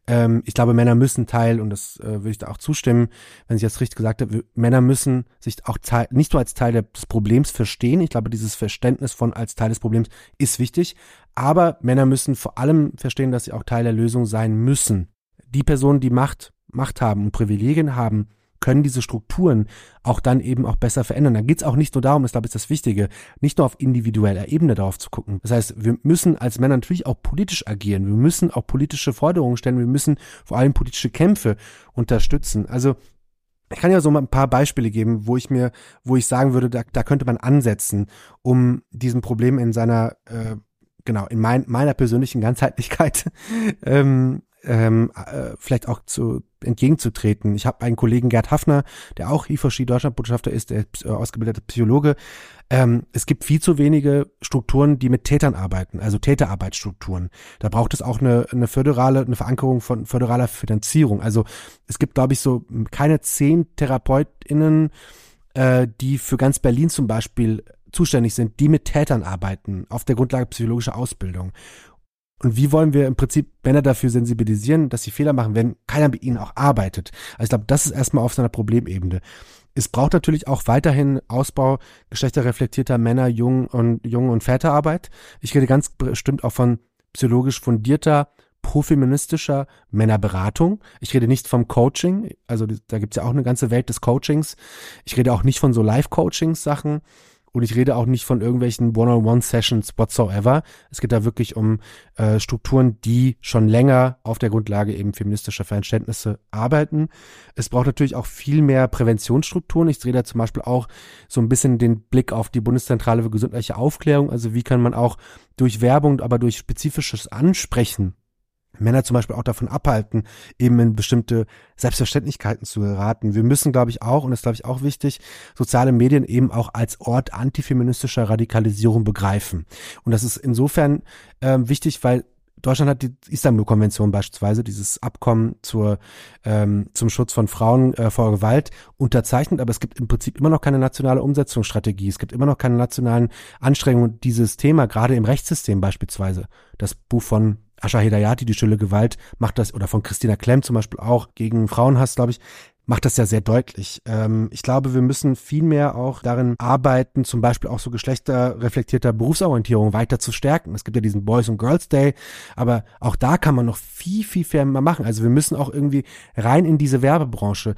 Ähm, ich glaube, Männer müssen Teil und das äh, würde ich da auch zustimmen, wenn ich das richtig gesagt habe. Männer müssen sich auch nicht nur als Teil des Problems verstehen. Ich glaube, dieses Verständnis von als Teil des Problems ist wichtig, aber Männer müssen vor allem verstehen, dass sie auch Teil der Lösung sein müssen. Die Personen, die Macht Macht haben und Privilegien haben, können diese Strukturen auch dann eben auch besser verändern. Da geht es auch nicht nur darum, das glaube ich das Wichtige, nicht nur auf individueller Ebene darauf zu gucken. Das heißt, wir müssen als Männer natürlich auch politisch agieren. Wir müssen auch politische Forderungen stellen. Wir müssen vor allem politische Kämpfe unterstützen. Also ich kann ja so mal ein paar Beispiele geben, wo ich mir, wo ich sagen würde, da, da könnte man ansetzen, um diesem Problem in seiner, äh, genau, in mein, meiner persönlichen Ganzheitlichkeit ähm, ähm, äh, vielleicht auch zu entgegenzutreten. Ich habe einen Kollegen Gerd Hafner, der auch IFOSCHI Deutschlandbotschafter ist, der ist äh, ausgebildeter Psychologe. Ähm, es gibt viel zu wenige Strukturen, die mit Tätern arbeiten, also Täterarbeitsstrukturen. Da braucht es auch eine, eine föderale, eine Verankerung von föderaler Finanzierung. Also es gibt, glaube ich, so keine zehn TherapeutInnen, äh, die für ganz Berlin zum Beispiel zuständig sind, die mit Tätern arbeiten, auf der Grundlage psychologischer Ausbildung. Und wie wollen wir im Prinzip Männer dafür sensibilisieren, dass sie Fehler machen, wenn keiner mit ihnen auch arbeitet? Also ich glaube, das ist erstmal auf seiner Problemebene. Es braucht natürlich auch weiterhin Ausbau geschlechterreflektierter Männer, Jungen und Jungen und Väterarbeit. Ich rede ganz bestimmt auch von psychologisch fundierter profeministischer Männerberatung. Ich rede nicht vom Coaching, also da gibt's ja auch eine ganze Welt des Coachings. Ich rede auch nicht von so Live-Coachings-Sachen. Und ich rede auch nicht von irgendwelchen One-on-One-Sessions whatsoever. Es geht da wirklich um äh, Strukturen, die schon länger auf der Grundlage eben feministischer Verständnisse arbeiten. Es braucht natürlich auch viel mehr Präventionsstrukturen. Ich drehe da zum Beispiel auch so ein bisschen den Blick auf die Bundeszentrale für gesundheitliche Aufklärung. Also wie kann man auch durch Werbung, aber durch spezifisches Ansprechen Männer zum Beispiel auch davon abhalten, eben in bestimmte Selbstverständlichkeiten zu geraten. Wir müssen, glaube ich, auch, und das glaube ich auch wichtig, soziale Medien eben auch als Ort antifeministischer Radikalisierung begreifen. Und das ist insofern äh, wichtig, weil Deutschland hat die Istanbul-Konvention beispielsweise, dieses Abkommen zur, ähm, zum Schutz von Frauen äh, vor Gewalt, unterzeichnet, aber es gibt im Prinzip immer noch keine nationale Umsetzungsstrategie. Es gibt immer noch keine nationalen Anstrengungen, dieses Thema, gerade im Rechtssystem beispielsweise. Das Buch von Asha Hedayati, die stille Gewalt, macht das, oder von Christina Klemm zum Beispiel auch, gegen Frauenhass, glaube ich, macht das ja sehr deutlich. Ähm, ich glaube, wir müssen viel mehr auch darin arbeiten, zum Beispiel auch so geschlechterreflektierter Berufsorientierung weiter zu stärken. Es gibt ja diesen Boys and Girls Day, aber auch da kann man noch viel, viel mehr machen. Also wir müssen auch irgendwie rein in diese Werbebranche.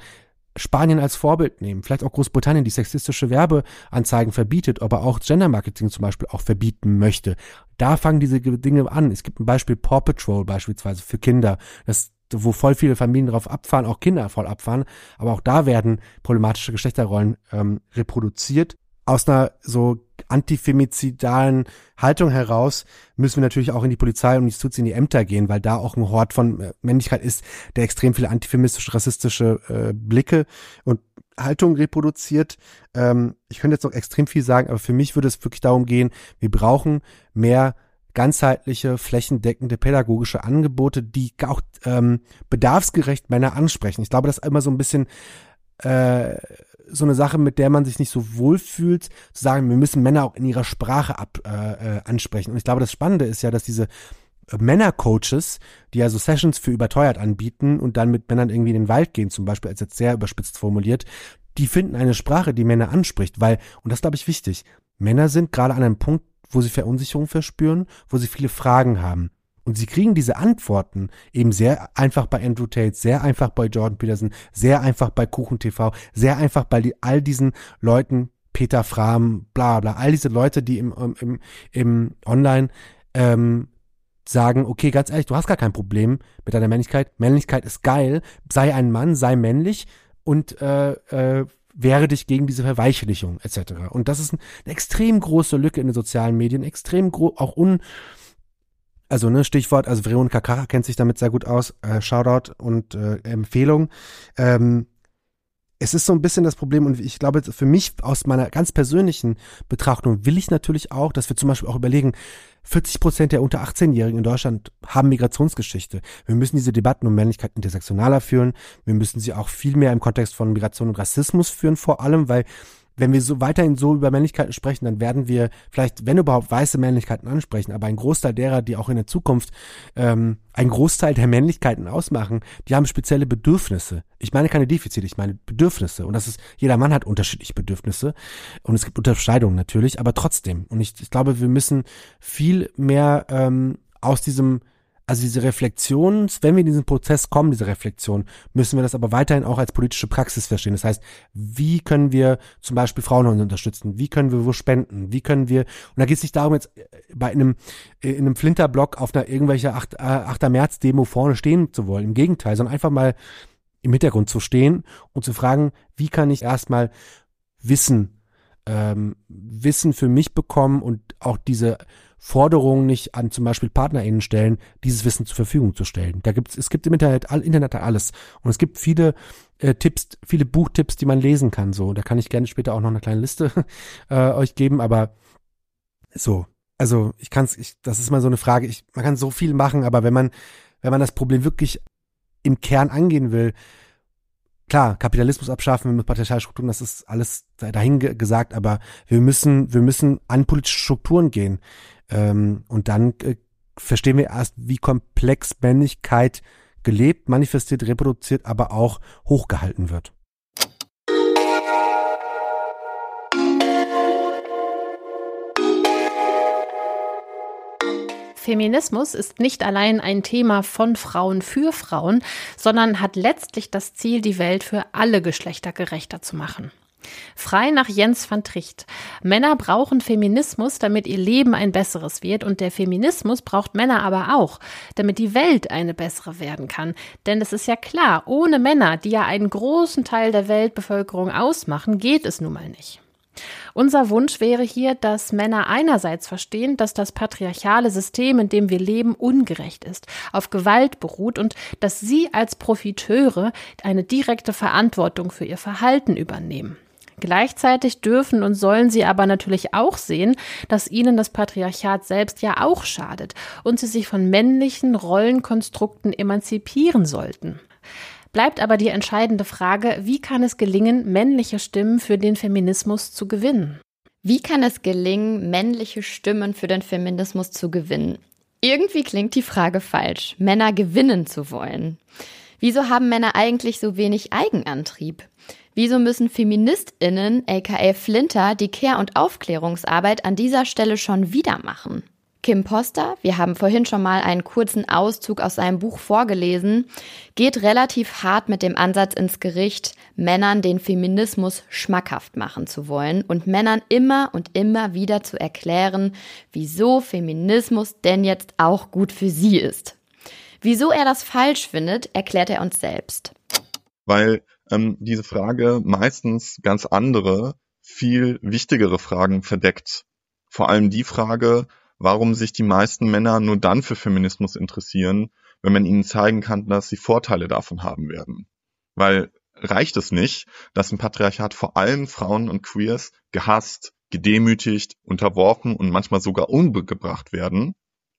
Spanien als Vorbild nehmen, vielleicht auch Großbritannien, die sexistische Werbeanzeigen verbietet, aber auch Gendermarketing zum Beispiel auch verbieten möchte. Da fangen diese Dinge an. Es gibt ein Beispiel Paw Patrol beispielsweise für Kinder, das, wo voll viele Familien drauf abfahren, auch Kinder voll abfahren, aber auch da werden problematische Geschlechterrollen ähm, reproduziert aus einer so antifemizidalen Haltung heraus müssen wir natürlich auch in die Polizei und Justiz in die Ämter gehen, weil da auch ein Hort von äh, Männlichkeit ist, der extrem viele antifeministische, rassistische äh, Blicke und Haltung reproduziert. Ähm, ich könnte jetzt noch extrem viel sagen, aber für mich würde es wirklich darum gehen, wir brauchen mehr ganzheitliche, flächendeckende pädagogische Angebote, die auch ähm, bedarfsgerecht Männer ansprechen. Ich glaube, das ist immer so ein bisschen äh, so eine Sache, mit der man sich nicht so wohl fühlt, zu sagen, wir müssen Männer auch in ihrer Sprache ab, äh, äh, ansprechen. Und ich glaube, das Spannende ist ja, dass diese Männercoaches, die ja so Sessions für überteuert anbieten und dann mit Männern irgendwie in den Wald gehen, zum Beispiel, als jetzt sehr überspitzt formuliert, die finden eine Sprache, die Männer anspricht, weil, und das glaube ich wichtig, Männer sind gerade an einem Punkt, wo sie Verunsicherung verspüren, wo sie viele Fragen haben. Und sie kriegen diese Antworten eben sehr einfach bei Andrew Tate, sehr einfach bei Jordan Peterson, sehr einfach bei Kuchen TV, sehr einfach bei all diesen Leuten, Peter Fram, bla bla, all diese Leute, die im, im, im Online ähm, sagen, okay, ganz ehrlich, du hast gar kein Problem mit deiner Männlichkeit. Männlichkeit ist geil, sei ein Mann, sei männlich und äh, äh, wehre dich gegen diese Verweichlichung etc. Und das ist eine extrem große Lücke in den sozialen Medien, extrem groß, auch un also ne, Stichwort, also Veronika Kara kennt sich damit sehr gut aus, äh, Shoutout und äh, Empfehlung. Ähm, es ist so ein bisschen das Problem und ich glaube, für mich aus meiner ganz persönlichen Betrachtung will ich natürlich auch, dass wir zum Beispiel auch überlegen, 40 Prozent der unter 18-Jährigen in Deutschland haben Migrationsgeschichte. Wir müssen diese Debatten um Männlichkeit intersektionaler führen. Wir müssen sie auch viel mehr im Kontext von Migration und Rassismus führen, vor allem, weil wenn wir so weiterhin so über Männlichkeiten sprechen, dann werden wir vielleicht, wenn überhaupt, weiße Männlichkeiten ansprechen. Aber ein Großteil derer, die auch in der Zukunft ähm, ein Großteil der Männlichkeiten ausmachen, die haben spezielle Bedürfnisse. Ich meine keine Defizite, ich meine Bedürfnisse. Und das ist, jeder Mann hat unterschiedliche Bedürfnisse. Und es gibt Unterscheidungen natürlich, aber trotzdem. Und ich, ich glaube, wir müssen viel mehr ähm, aus diesem also diese Reflexion, wenn wir in diesen Prozess kommen, diese Reflexion, müssen wir das aber weiterhin auch als politische Praxis verstehen. Das heißt, wie können wir zum Beispiel Frauen unterstützen? Wie können wir wo spenden? Wie können wir, und da geht es nicht darum, jetzt äh, bei einem, äh, in einem Flinterblock auf einer irgendwelcher 8, 8. März-Demo vorne stehen zu wollen. Im Gegenteil, sondern einfach mal im Hintergrund zu stehen und zu fragen, wie kann ich erstmal Wissen, ähm, Wissen für mich bekommen und auch diese Forderungen nicht an zum Beispiel PartnerInnen stellen, dieses Wissen zur Verfügung zu stellen. Da gibt's, es gibt im Internet, all, Internet alles. Und es gibt viele äh, Tipps, viele Buchtipps, die man lesen kann. So, da kann ich gerne später auch noch eine kleine Liste äh, euch geben, aber so. Also ich kann's, ich, das ist mal so eine Frage. Ich, man kann so viel machen, aber wenn man, wenn man das Problem wirklich im Kern angehen will, klar, Kapitalismus abschaffen mit Patriarchalstrukturen, das ist alles dahin gesagt, aber wir müssen, wir müssen an politische Strukturen gehen. Ähm, und dann äh, verstehen wir erst, wie komplex Männlichkeit gelebt, manifestiert, reproduziert, aber auch hochgehalten wird. Feminismus ist nicht allein ein Thema von Frauen für Frauen, sondern hat letztlich das Ziel, die Welt für alle Geschlechter gerechter zu machen. Frei nach Jens van Tricht. Männer brauchen Feminismus, damit ihr Leben ein besseres wird, und der Feminismus braucht Männer aber auch, damit die Welt eine bessere werden kann. Denn es ist ja klar, ohne Männer, die ja einen großen Teil der Weltbevölkerung ausmachen, geht es nun mal nicht. Unser Wunsch wäre hier, dass Männer einerseits verstehen, dass das patriarchale System, in dem wir leben, ungerecht ist, auf Gewalt beruht und dass sie als Profiteure eine direkte Verantwortung für ihr Verhalten übernehmen. Gleichzeitig dürfen und sollen sie aber natürlich auch sehen, dass ihnen das Patriarchat selbst ja auch schadet und sie sich von männlichen Rollenkonstrukten emanzipieren sollten. Bleibt aber die entscheidende Frage, wie kann es gelingen, männliche Stimmen für den Feminismus zu gewinnen? Wie kann es gelingen, männliche Stimmen für den Feminismus zu gewinnen? Irgendwie klingt die Frage falsch, Männer gewinnen zu wollen. Wieso haben Männer eigentlich so wenig Eigenantrieb? Wieso müssen Feministinnen, aka Flinter, die Kehr- und Aufklärungsarbeit an dieser Stelle schon wieder machen? Kim Poster, wir haben vorhin schon mal einen kurzen Auszug aus seinem Buch vorgelesen, geht relativ hart mit dem Ansatz ins Gericht, Männern den Feminismus schmackhaft machen zu wollen und Männern immer und immer wieder zu erklären, wieso Feminismus denn jetzt auch gut für sie ist. Wieso er das falsch findet, erklärt er uns selbst. Weil ähm, diese Frage meistens ganz andere, viel wichtigere Fragen verdeckt. Vor allem die Frage, warum sich die meisten Männer nur dann für Feminismus interessieren, wenn man ihnen zeigen kann, dass sie Vorteile davon haben werden. Weil reicht es nicht, dass im Patriarchat vor allem Frauen und Queers gehasst, gedemütigt, unterworfen und manchmal sogar umgebracht werden,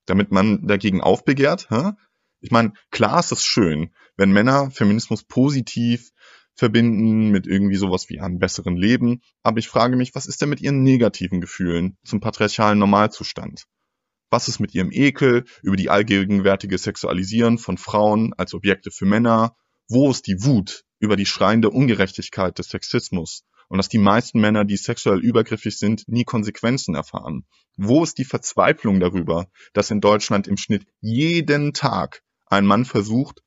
damit man dagegen aufbegehrt? Hä? Ich meine, klar ist es schön, wenn Männer Feminismus positiv verbinden mit irgendwie sowas wie einem besseren Leben. Aber ich frage mich, was ist denn mit ihren negativen Gefühlen zum patriarchalen Normalzustand? Was ist mit ihrem Ekel über die allgegenwärtige Sexualisieren von Frauen als Objekte für Männer? Wo ist die Wut über die schreiende Ungerechtigkeit des Sexismus und dass die meisten Männer, die sexuell übergriffig sind, nie Konsequenzen erfahren? Wo ist die Verzweiflung darüber, dass in Deutschland im Schnitt jeden Tag ein Mann versucht,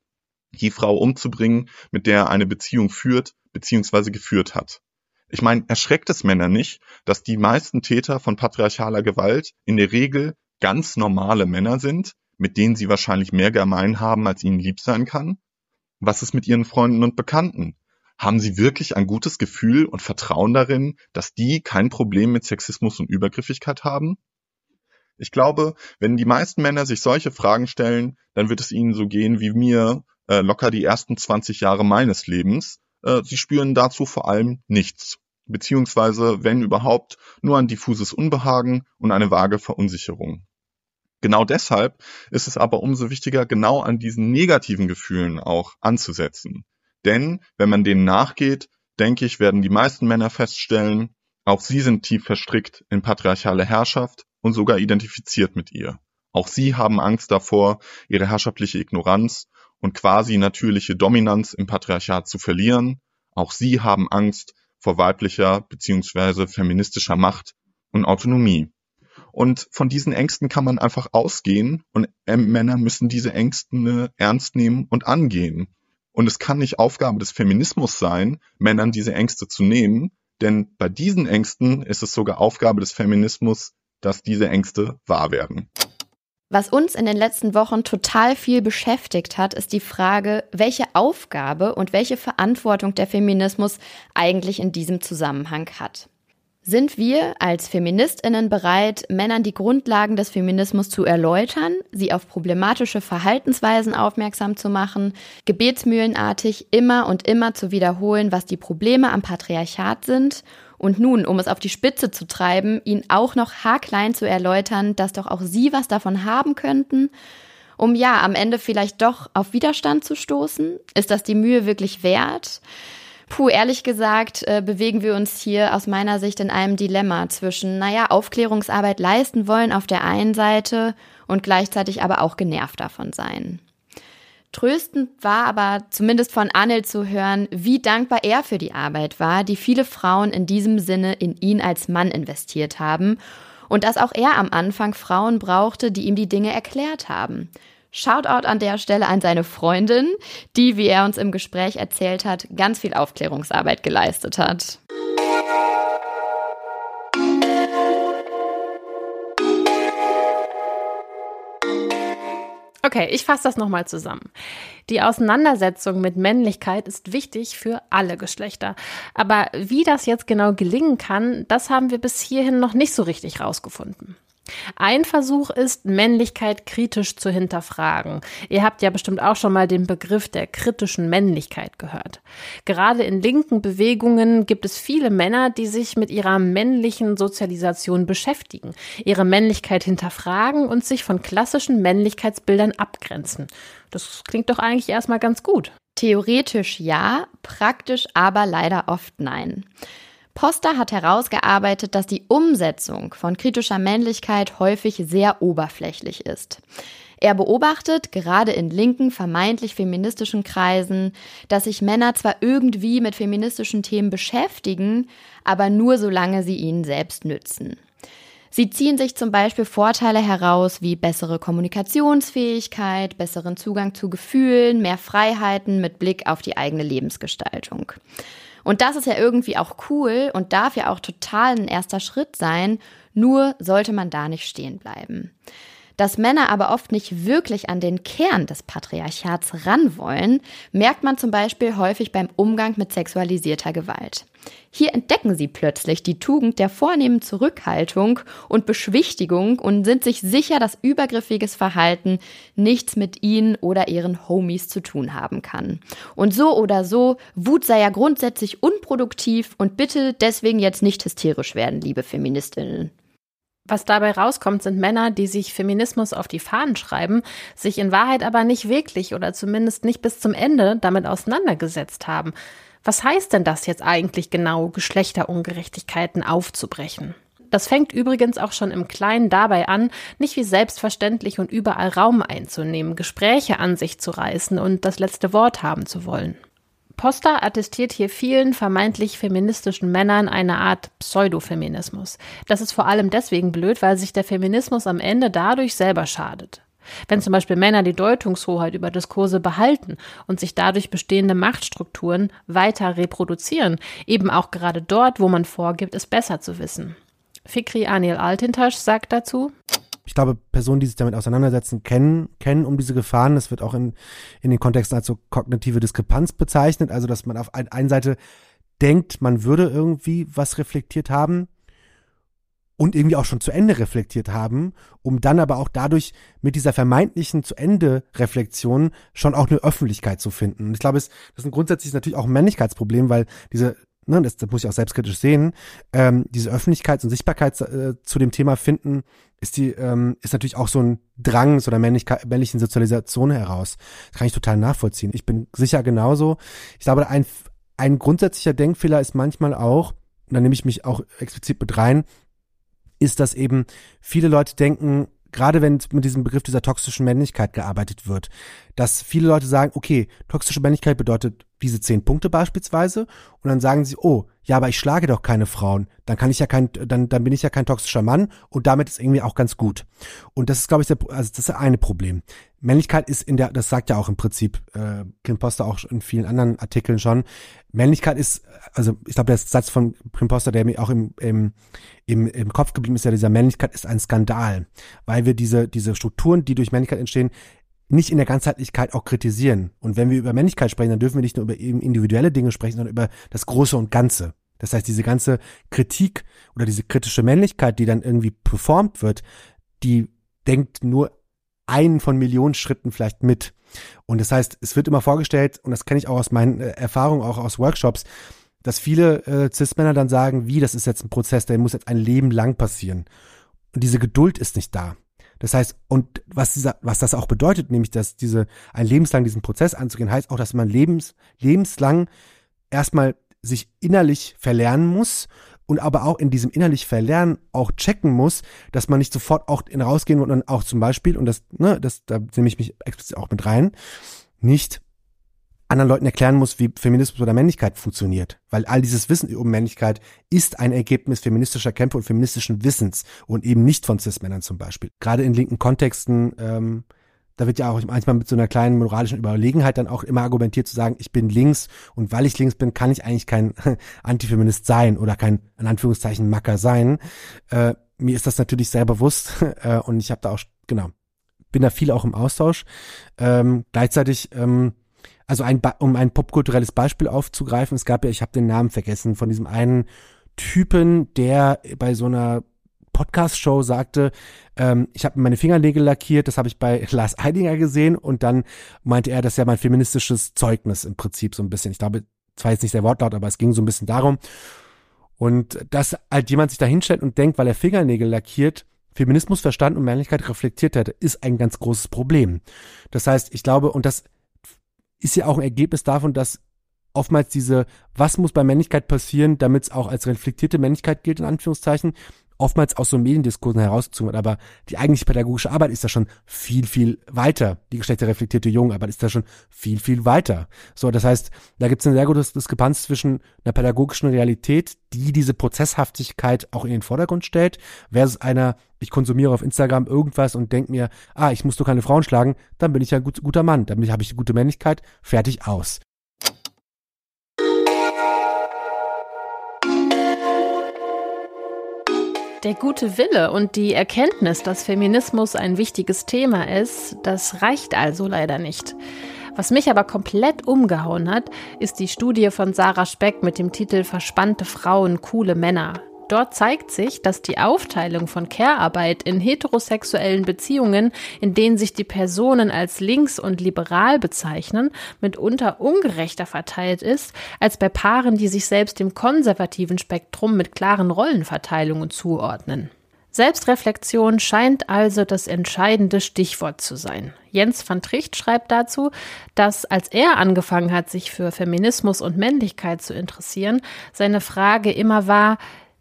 die Frau umzubringen, mit der er eine Beziehung führt bzw. geführt hat. Ich meine, erschreckt es Männer nicht, dass die meisten Täter von patriarchaler Gewalt in der Regel ganz normale Männer sind, mit denen sie wahrscheinlich mehr gemein haben, als ihnen lieb sein kann? Was ist mit ihren Freunden und Bekannten? Haben sie wirklich ein gutes Gefühl und Vertrauen darin, dass die kein Problem mit Sexismus und Übergriffigkeit haben? Ich glaube, wenn die meisten Männer sich solche Fragen stellen, dann wird es ihnen so gehen wie mir äh, locker die ersten 20 Jahre meines Lebens. Äh, sie spüren dazu vor allem nichts, beziehungsweise, wenn überhaupt, nur ein diffuses Unbehagen und eine vage Verunsicherung. Genau deshalb ist es aber umso wichtiger, genau an diesen negativen Gefühlen auch anzusetzen. Denn wenn man denen nachgeht, denke ich, werden die meisten Männer feststellen, auch sie sind tief verstrickt in patriarchale Herrschaft und sogar identifiziert mit ihr. Auch sie haben Angst davor, ihre herrschaftliche Ignoranz und quasi natürliche Dominanz im Patriarchat zu verlieren. Auch sie haben Angst vor weiblicher bzw. feministischer Macht und Autonomie. Und von diesen Ängsten kann man einfach ausgehen und äh, Männer müssen diese Ängste ernst nehmen und angehen. Und es kann nicht Aufgabe des Feminismus sein, Männern diese Ängste zu nehmen, denn bei diesen Ängsten ist es sogar Aufgabe des Feminismus, dass diese Ängste wahr werden. Was uns in den letzten Wochen total viel beschäftigt hat, ist die Frage, welche Aufgabe und welche Verantwortung der Feminismus eigentlich in diesem Zusammenhang hat. Sind wir als Feministinnen bereit, Männern die Grundlagen des Feminismus zu erläutern, sie auf problematische Verhaltensweisen aufmerksam zu machen, gebetsmühlenartig immer und immer zu wiederholen, was die Probleme am Patriarchat sind und nun, um es auf die Spitze zu treiben, ihn auch noch haarklein zu erläutern, dass doch auch sie was davon haben könnten, um ja am Ende vielleicht doch auf Widerstand zu stoßen? Ist das die Mühe wirklich wert? Puh, ehrlich gesagt, äh, bewegen wir uns hier aus meiner Sicht in einem Dilemma zwischen, naja, Aufklärungsarbeit leisten wollen auf der einen Seite und gleichzeitig aber auch genervt davon sein. Tröstend war aber zumindest von Anil zu hören, wie dankbar er für die Arbeit war, die viele Frauen in diesem Sinne in ihn als Mann investiert haben und dass auch er am Anfang Frauen brauchte, die ihm die Dinge erklärt haben. Shoutout an der Stelle an seine Freundin, die, wie er uns im Gespräch erzählt hat, ganz viel Aufklärungsarbeit geleistet hat. Okay, ich fasse das nochmal zusammen. Die Auseinandersetzung mit Männlichkeit ist wichtig für alle Geschlechter. Aber wie das jetzt genau gelingen kann, das haben wir bis hierhin noch nicht so richtig rausgefunden. Ein Versuch ist, Männlichkeit kritisch zu hinterfragen. Ihr habt ja bestimmt auch schon mal den Begriff der kritischen Männlichkeit gehört. Gerade in linken Bewegungen gibt es viele Männer, die sich mit ihrer männlichen Sozialisation beschäftigen, ihre Männlichkeit hinterfragen und sich von klassischen Männlichkeitsbildern abgrenzen. Das klingt doch eigentlich erstmal ganz gut. Theoretisch ja, praktisch aber leider oft nein. Poster hat herausgearbeitet, dass die Umsetzung von kritischer Männlichkeit häufig sehr oberflächlich ist. Er beobachtet, gerade in linken, vermeintlich feministischen Kreisen, dass sich Männer zwar irgendwie mit feministischen Themen beschäftigen, aber nur solange sie ihnen selbst nützen. Sie ziehen sich zum Beispiel Vorteile heraus wie bessere Kommunikationsfähigkeit, besseren Zugang zu Gefühlen, mehr Freiheiten mit Blick auf die eigene Lebensgestaltung. Und das ist ja irgendwie auch cool und darf ja auch total ein erster Schritt sein, nur sollte man da nicht stehen bleiben. Dass Männer aber oft nicht wirklich an den Kern des Patriarchats ran wollen, merkt man zum Beispiel häufig beim Umgang mit sexualisierter Gewalt. Hier entdecken sie plötzlich die Tugend der vornehmen Zurückhaltung und Beschwichtigung und sind sich sicher, dass übergriffiges Verhalten nichts mit ihnen oder ihren Homies zu tun haben kann. Und so oder so, Wut sei ja grundsätzlich unproduktiv und bitte deswegen jetzt nicht hysterisch werden, liebe Feministinnen. Was dabei rauskommt, sind Männer, die sich Feminismus auf die Fahnen schreiben, sich in Wahrheit aber nicht wirklich oder zumindest nicht bis zum Ende damit auseinandergesetzt haben. Was heißt denn das jetzt eigentlich genau, Geschlechterungerechtigkeiten aufzubrechen? Das fängt übrigens auch schon im Kleinen dabei an, nicht wie selbstverständlich und überall Raum einzunehmen, Gespräche an sich zu reißen und das letzte Wort haben zu wollen. Poster attestiert hier vielen vermeintlich feministischen Männern eine Art Pseudofeminismus. Das ist vor allem deswegen blöd, weil sich der Feminismus am Ende dadurch selber schadet. Wenn zum Beispiel Männer die Deutungshoheit über Diskurse behalten und sich dadurch bestehende Machtstrukturen weiter reproduzieren, eben auch gerade dort, wo man vorgibt, es besser zu wissen. Fikri Anil Altintasch sagt dazu, ich glaube, Personen, die sich damit auseinandersetzen, kennen, kennen um diese Gefahren. Das wird auch in, in den Kontexten als so kognitive Diskrepanz bezeichnet. Also, dass man auf ein, einer Seite denkt, man würde irgendwie was reflektiert haben und irgendwie auch schon zu Ende reflektiert haben, um dann aber auch dadurch mit dieser vermeintlichen zu Ende Reflexion schon auch eine Öffentlichkeit zu finden. Und ich glaube, es, das ist ein grundsätzlich natürlich auch ein Männlichkeitsproblem, weil diese ne, das, das muss ich auch selbstkritisch sehen, ähm, diese Öffentlichkeits- und Sichtbarkeit äh, zu dem Thema finden, ist die, ähm, ist natürlich auch so ein Drang einer Männlichkeit, männlichen Sozialisation heraus. Das kann ich total nachvollziehen. Ich bin sicher genauso. Ich glaube, ein, ein grundsätzlicher Denkfehler ist manchmal auch, und da nehme ich mich auch explizit mit rein, ist, dass eben viele Leute denken, gerade wenn mit diesem Begriff dieser toxischen Männlichkeit gearbeitet wird, dass viele Leute sagen, okay, toxische Männlichkeit bedeutet diese zehn Punkte beispielsweise und dann sagen sie, oh, ja, aber ich schlage doch keine Frauen, dann kann ich ja kein, dann, dann bin ich ja kein toxischer Mann und damit ist irgendwie auch ganz gut. Und das ist, glaube ich, der, also das ist das eine Problem. Männlichkeit ist in der, das sagt ja auch im Prinzip äh, Kim Poster auch in vielen anderen Artikeln schon. Männlichkeit ist, also ich glaube, der Satz von Kim Poster, der mir auch im, im, im, im Kopf geblieben ist, ja dieser Männlichkeit ist ein Skandal, weil wir diese, diese Strukturen, die durch Männlichkeit entstehen, nicht in der Ganzheitlichkeit auch kritisieren. Und wenn wir über Männlichkeit sprechen, dann dürfen wir nicht nur über individuelle Dinge sprechen, sondern über das Große und Ganze. Das heißt, diese ganze Kritik oder diese kritische Männlichkeit, die dann irgendwie performt wird, die denkt nur einen von Millionen Schritten vielleicht mit. Und das heißt, es wird immer vorgestellt, und das kenne ich auch aus meinen äh, Erfahrungen, auch aus Workshops, dass viele äh, Cis-Männer dann sagen, wie, das ist jetzt ein Prozess, der muss jetzt ein Leben lang passieren. Und diese Geduld ist nicht da. Das heißt, und was dieser, was das auch bedeutet, nämlich, dass diese, ein lebenslang diesen Prozess anzugehen, heißt auch, dass man lebens, lebenslang erstmal sich innerlich verlernen muss und aber auch in diesem innerlich Verlernen auch checken muss, dass man nicht sofort auch in rausgehen und dann auch zum Beispiel, und das, ne, das, da nehme ich mich explizit auch mit rein, nicht anderen Leuten erklären muss, wie Feminismus oder Männlichkeit funktioniert. Weil all dieses Wissen um Männlichkeit ist ein Ergebnis feministischer Kämpfe und feministischen Wissens und eben nicht von Cis-Männern zum Beispiel. Gerade in linken Kontexten, ähm, da wird ja auch manchmal mit so einer kleinen moralischen Überlegenheit dann auch immer argumentiert zu sagen, ich bin links und weil ich links bin, kann ich eigentlich kein Antifeminist sein oder kein, in Anführungszeichen, Macker sein. Äh, mir ist das natürlich sehr bewusst äh, und ich habe da auch, genau, bin da viel auch im Austausch. Ähm, gleichzeitig ähm, also ein, um ein popkulturelles Beispiel aufzugreifen, es gab ja, ich habe den Namen vergessen, von diesem einen Typen, der bei so einer Podcast-Show sagte, ähm, ich habe meine Fingernägel lackiert, das habe ich bei Lars Eidinger gesehen und dann meinte er, das ist ja mein feministisches Zeugnis im Prinzip so ein bisschen. Ich glaube, zwar jetzt nicht der Wortlaut, aber es ging so ein bisschen darum. Und dass halt jemand sich da hinstellt und denkt, weil er Fingernägel lackiert, Feminismus verstanden und Männlichkeit reflektiert hätte, ist ein ganz großes Problem. Das heißt, ich glaube, und das ist ja auch ein Ergebnis davon, dass oftmals diese, was muss bei Männlichkeit passieren, damit es auch als reflektierte Männlichkeit gilt, in Anführungszeichen, oftmals aus so Mediendiskursen herausgezogen wird. Aber die eigentliche pädagogische Arbeit ist da schon viel, viel weiter. Die geschlechterreflektierte Jungarbeit ist da schon viel, viel weiter. So, das heißt, da gibt es eine sehr gute Diskrepanz zwischen einer pädagogischen Realität, die diese Prozesshaftigkeit auch in den Vordergrund stellt, versus einer, ich konsumiere auf Instagram irgendwas und denke mir, ah, ich muss doch keine Frauen schlagen, dann bin ich ja ein gut, guter Mann, dann habe ich die gute Männlichkeit, fertig aus. Der gute Wille und die Erkenntnis, dass Feminismus ein wichtiges Thema ist, das reicht also leider nicht. Was mich aber komplett umgehauen hat, ist die Studie von Sarah Speck mit dem Titel Verspannte Frauen, coole Männer. Dort zeigt sich, dass die Aufteilung von Care-Arbeit in heterosexuellen Beziehungen, in denen sich die Personen als links und liberal bezeichnen, mitunter ungerechter verteilt ist, als bei Paaren, die sich selbst dem konservativen Spektrum mit klaren Rollenverteilungen zuordnen. Selbstreflexion scheint also das entscheidende Stichwort zu sein. Jens van Tricht schreibt dazu, dass als er angefangen hat, sich für Feminismus und Männlichkeit zu interessieren, seine Frage immer war,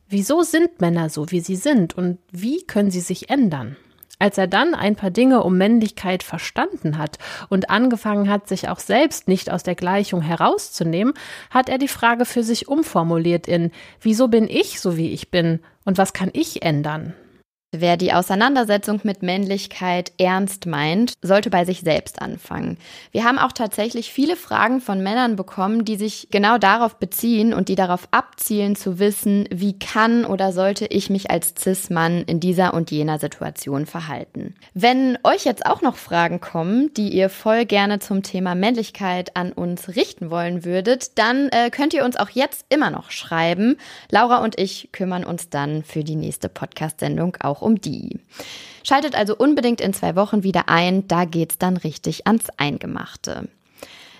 Wieso sind Männer so, wie sie sind und wie können sie sich ändern? Als er dann ein paar Dinge um Männlichkeit verstanden hat und angefangen hat, sich auch selbst nicht aus der Gleichung herauszunehmen, hat er die Frage für sich umformuliert in Wieso bin ich so, wie ich bin und was kann ich ändern? Wer die Auseinandersetzung mit Männlichkeit ernst meint, sollte bei sich selbst anfangen. Wir haben auch tatsächlich viele Fragen von Männern bekommen, die sich genau darauf beziehen und die darauf abzielen zu wissen, wie kann oder sollte ich mich als Cis-Mann in dieser und jener Situation verhalten. Wenn euch jetzt auch noch Fragen kommen, die ihr voll gerne zum Thema Männlichkeit an uns richten wollen würdet, dann äh, könnt ihr uns auch jetzt immer noch schreiben. Laura und ich kümmern uns dann für die nächste Podcast-Sendung auch um die. Schaltet also unbedingt in zwei Wochen wieder ein, da geht's dann richtig ans Eingemachte.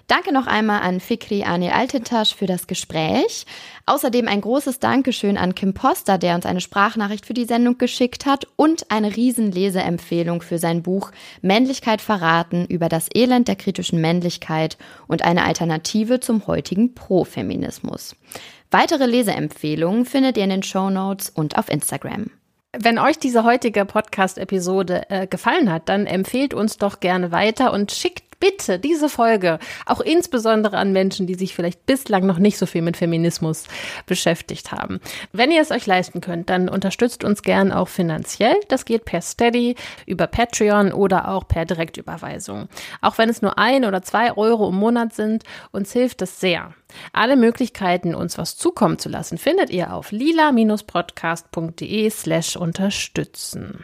Danke noch einmal an Fikri Anil Altintasch für das Gespräch. Außerdem ein großes Dankeschön an Kim Poster, der uns eine Sprachnachricht für die Sendung geschickt hat und eine Riesenleseempfehlung für sein Buch Männlichkeit verraten über das Elend der kritischen Männlichkeit und eine Alternative zum heutigen Profeminismus. Weitere Leseempfehlungen findet ihr in den Show Notes und auf Instagram. Wenn euch diese heutige Podcast-Episode äh, gefallen hat, dann empfehlt uns doch gerne weiter und schickt bitte diese Folge auch insbesondere an Menschen, die sich vielleicht bislang noch nicht so viel mit Feminismus beschäftigt haben. Wenn ihr es euch leisten könnt, dann unterstützt uns gern auch finanziell. Das geht per Steady, über Patreon oder auch per Direktüberweisung. Auch wenn es nur ein oder zwei Euro im Monat sind, uns hilft es sehr. Alle Möglichkeiten, uns was zukommen zu lassen, findet ihr auf lila-podcast.de slash unterstützen.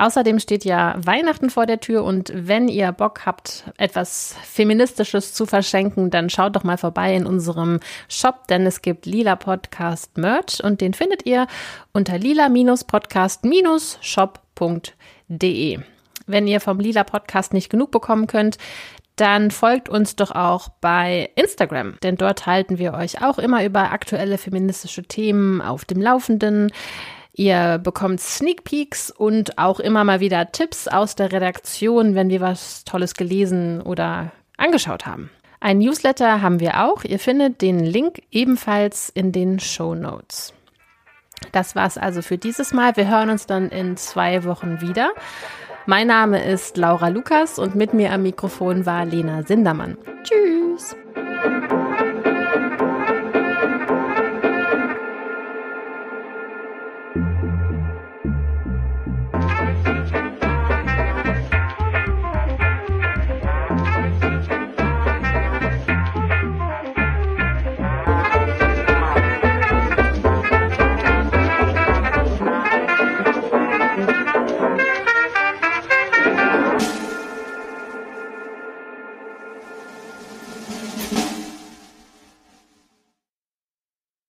Außerdem steht ja Weihnachten vor der Tür und wenn ihr Bock habt, etwas Feministisches zu verschenken, dann schaut doch mal vorbei in unserem Shop, denn es gibt Lila Podcast Merch und den findet ihr unter lila-podcast-shop.de. Wenn ihr vom Lila Podcast nicht genug bekommen könnt, dann folgt uns doch auch bei Instagram, denn dort halten wir euch auch immer über aktuelle feministische Themen auf dem Laufenden. Ihr bekommt Sneak Peeks und auch immer mal wieder Tipps aus der Redaktion, wenn wir was Tolles gelesen oder angeschaut haben. Ein Newsletter haben wir auch. Ihr findet den Link ebenfalls in den Show Notes. Das war's also für dieses Mal. Wir hören uns dann in zwei Wochen wieder. Mein Name ist Laura Lukas und mit mir am Mikrofon war Lena Sindermann. Tschüss.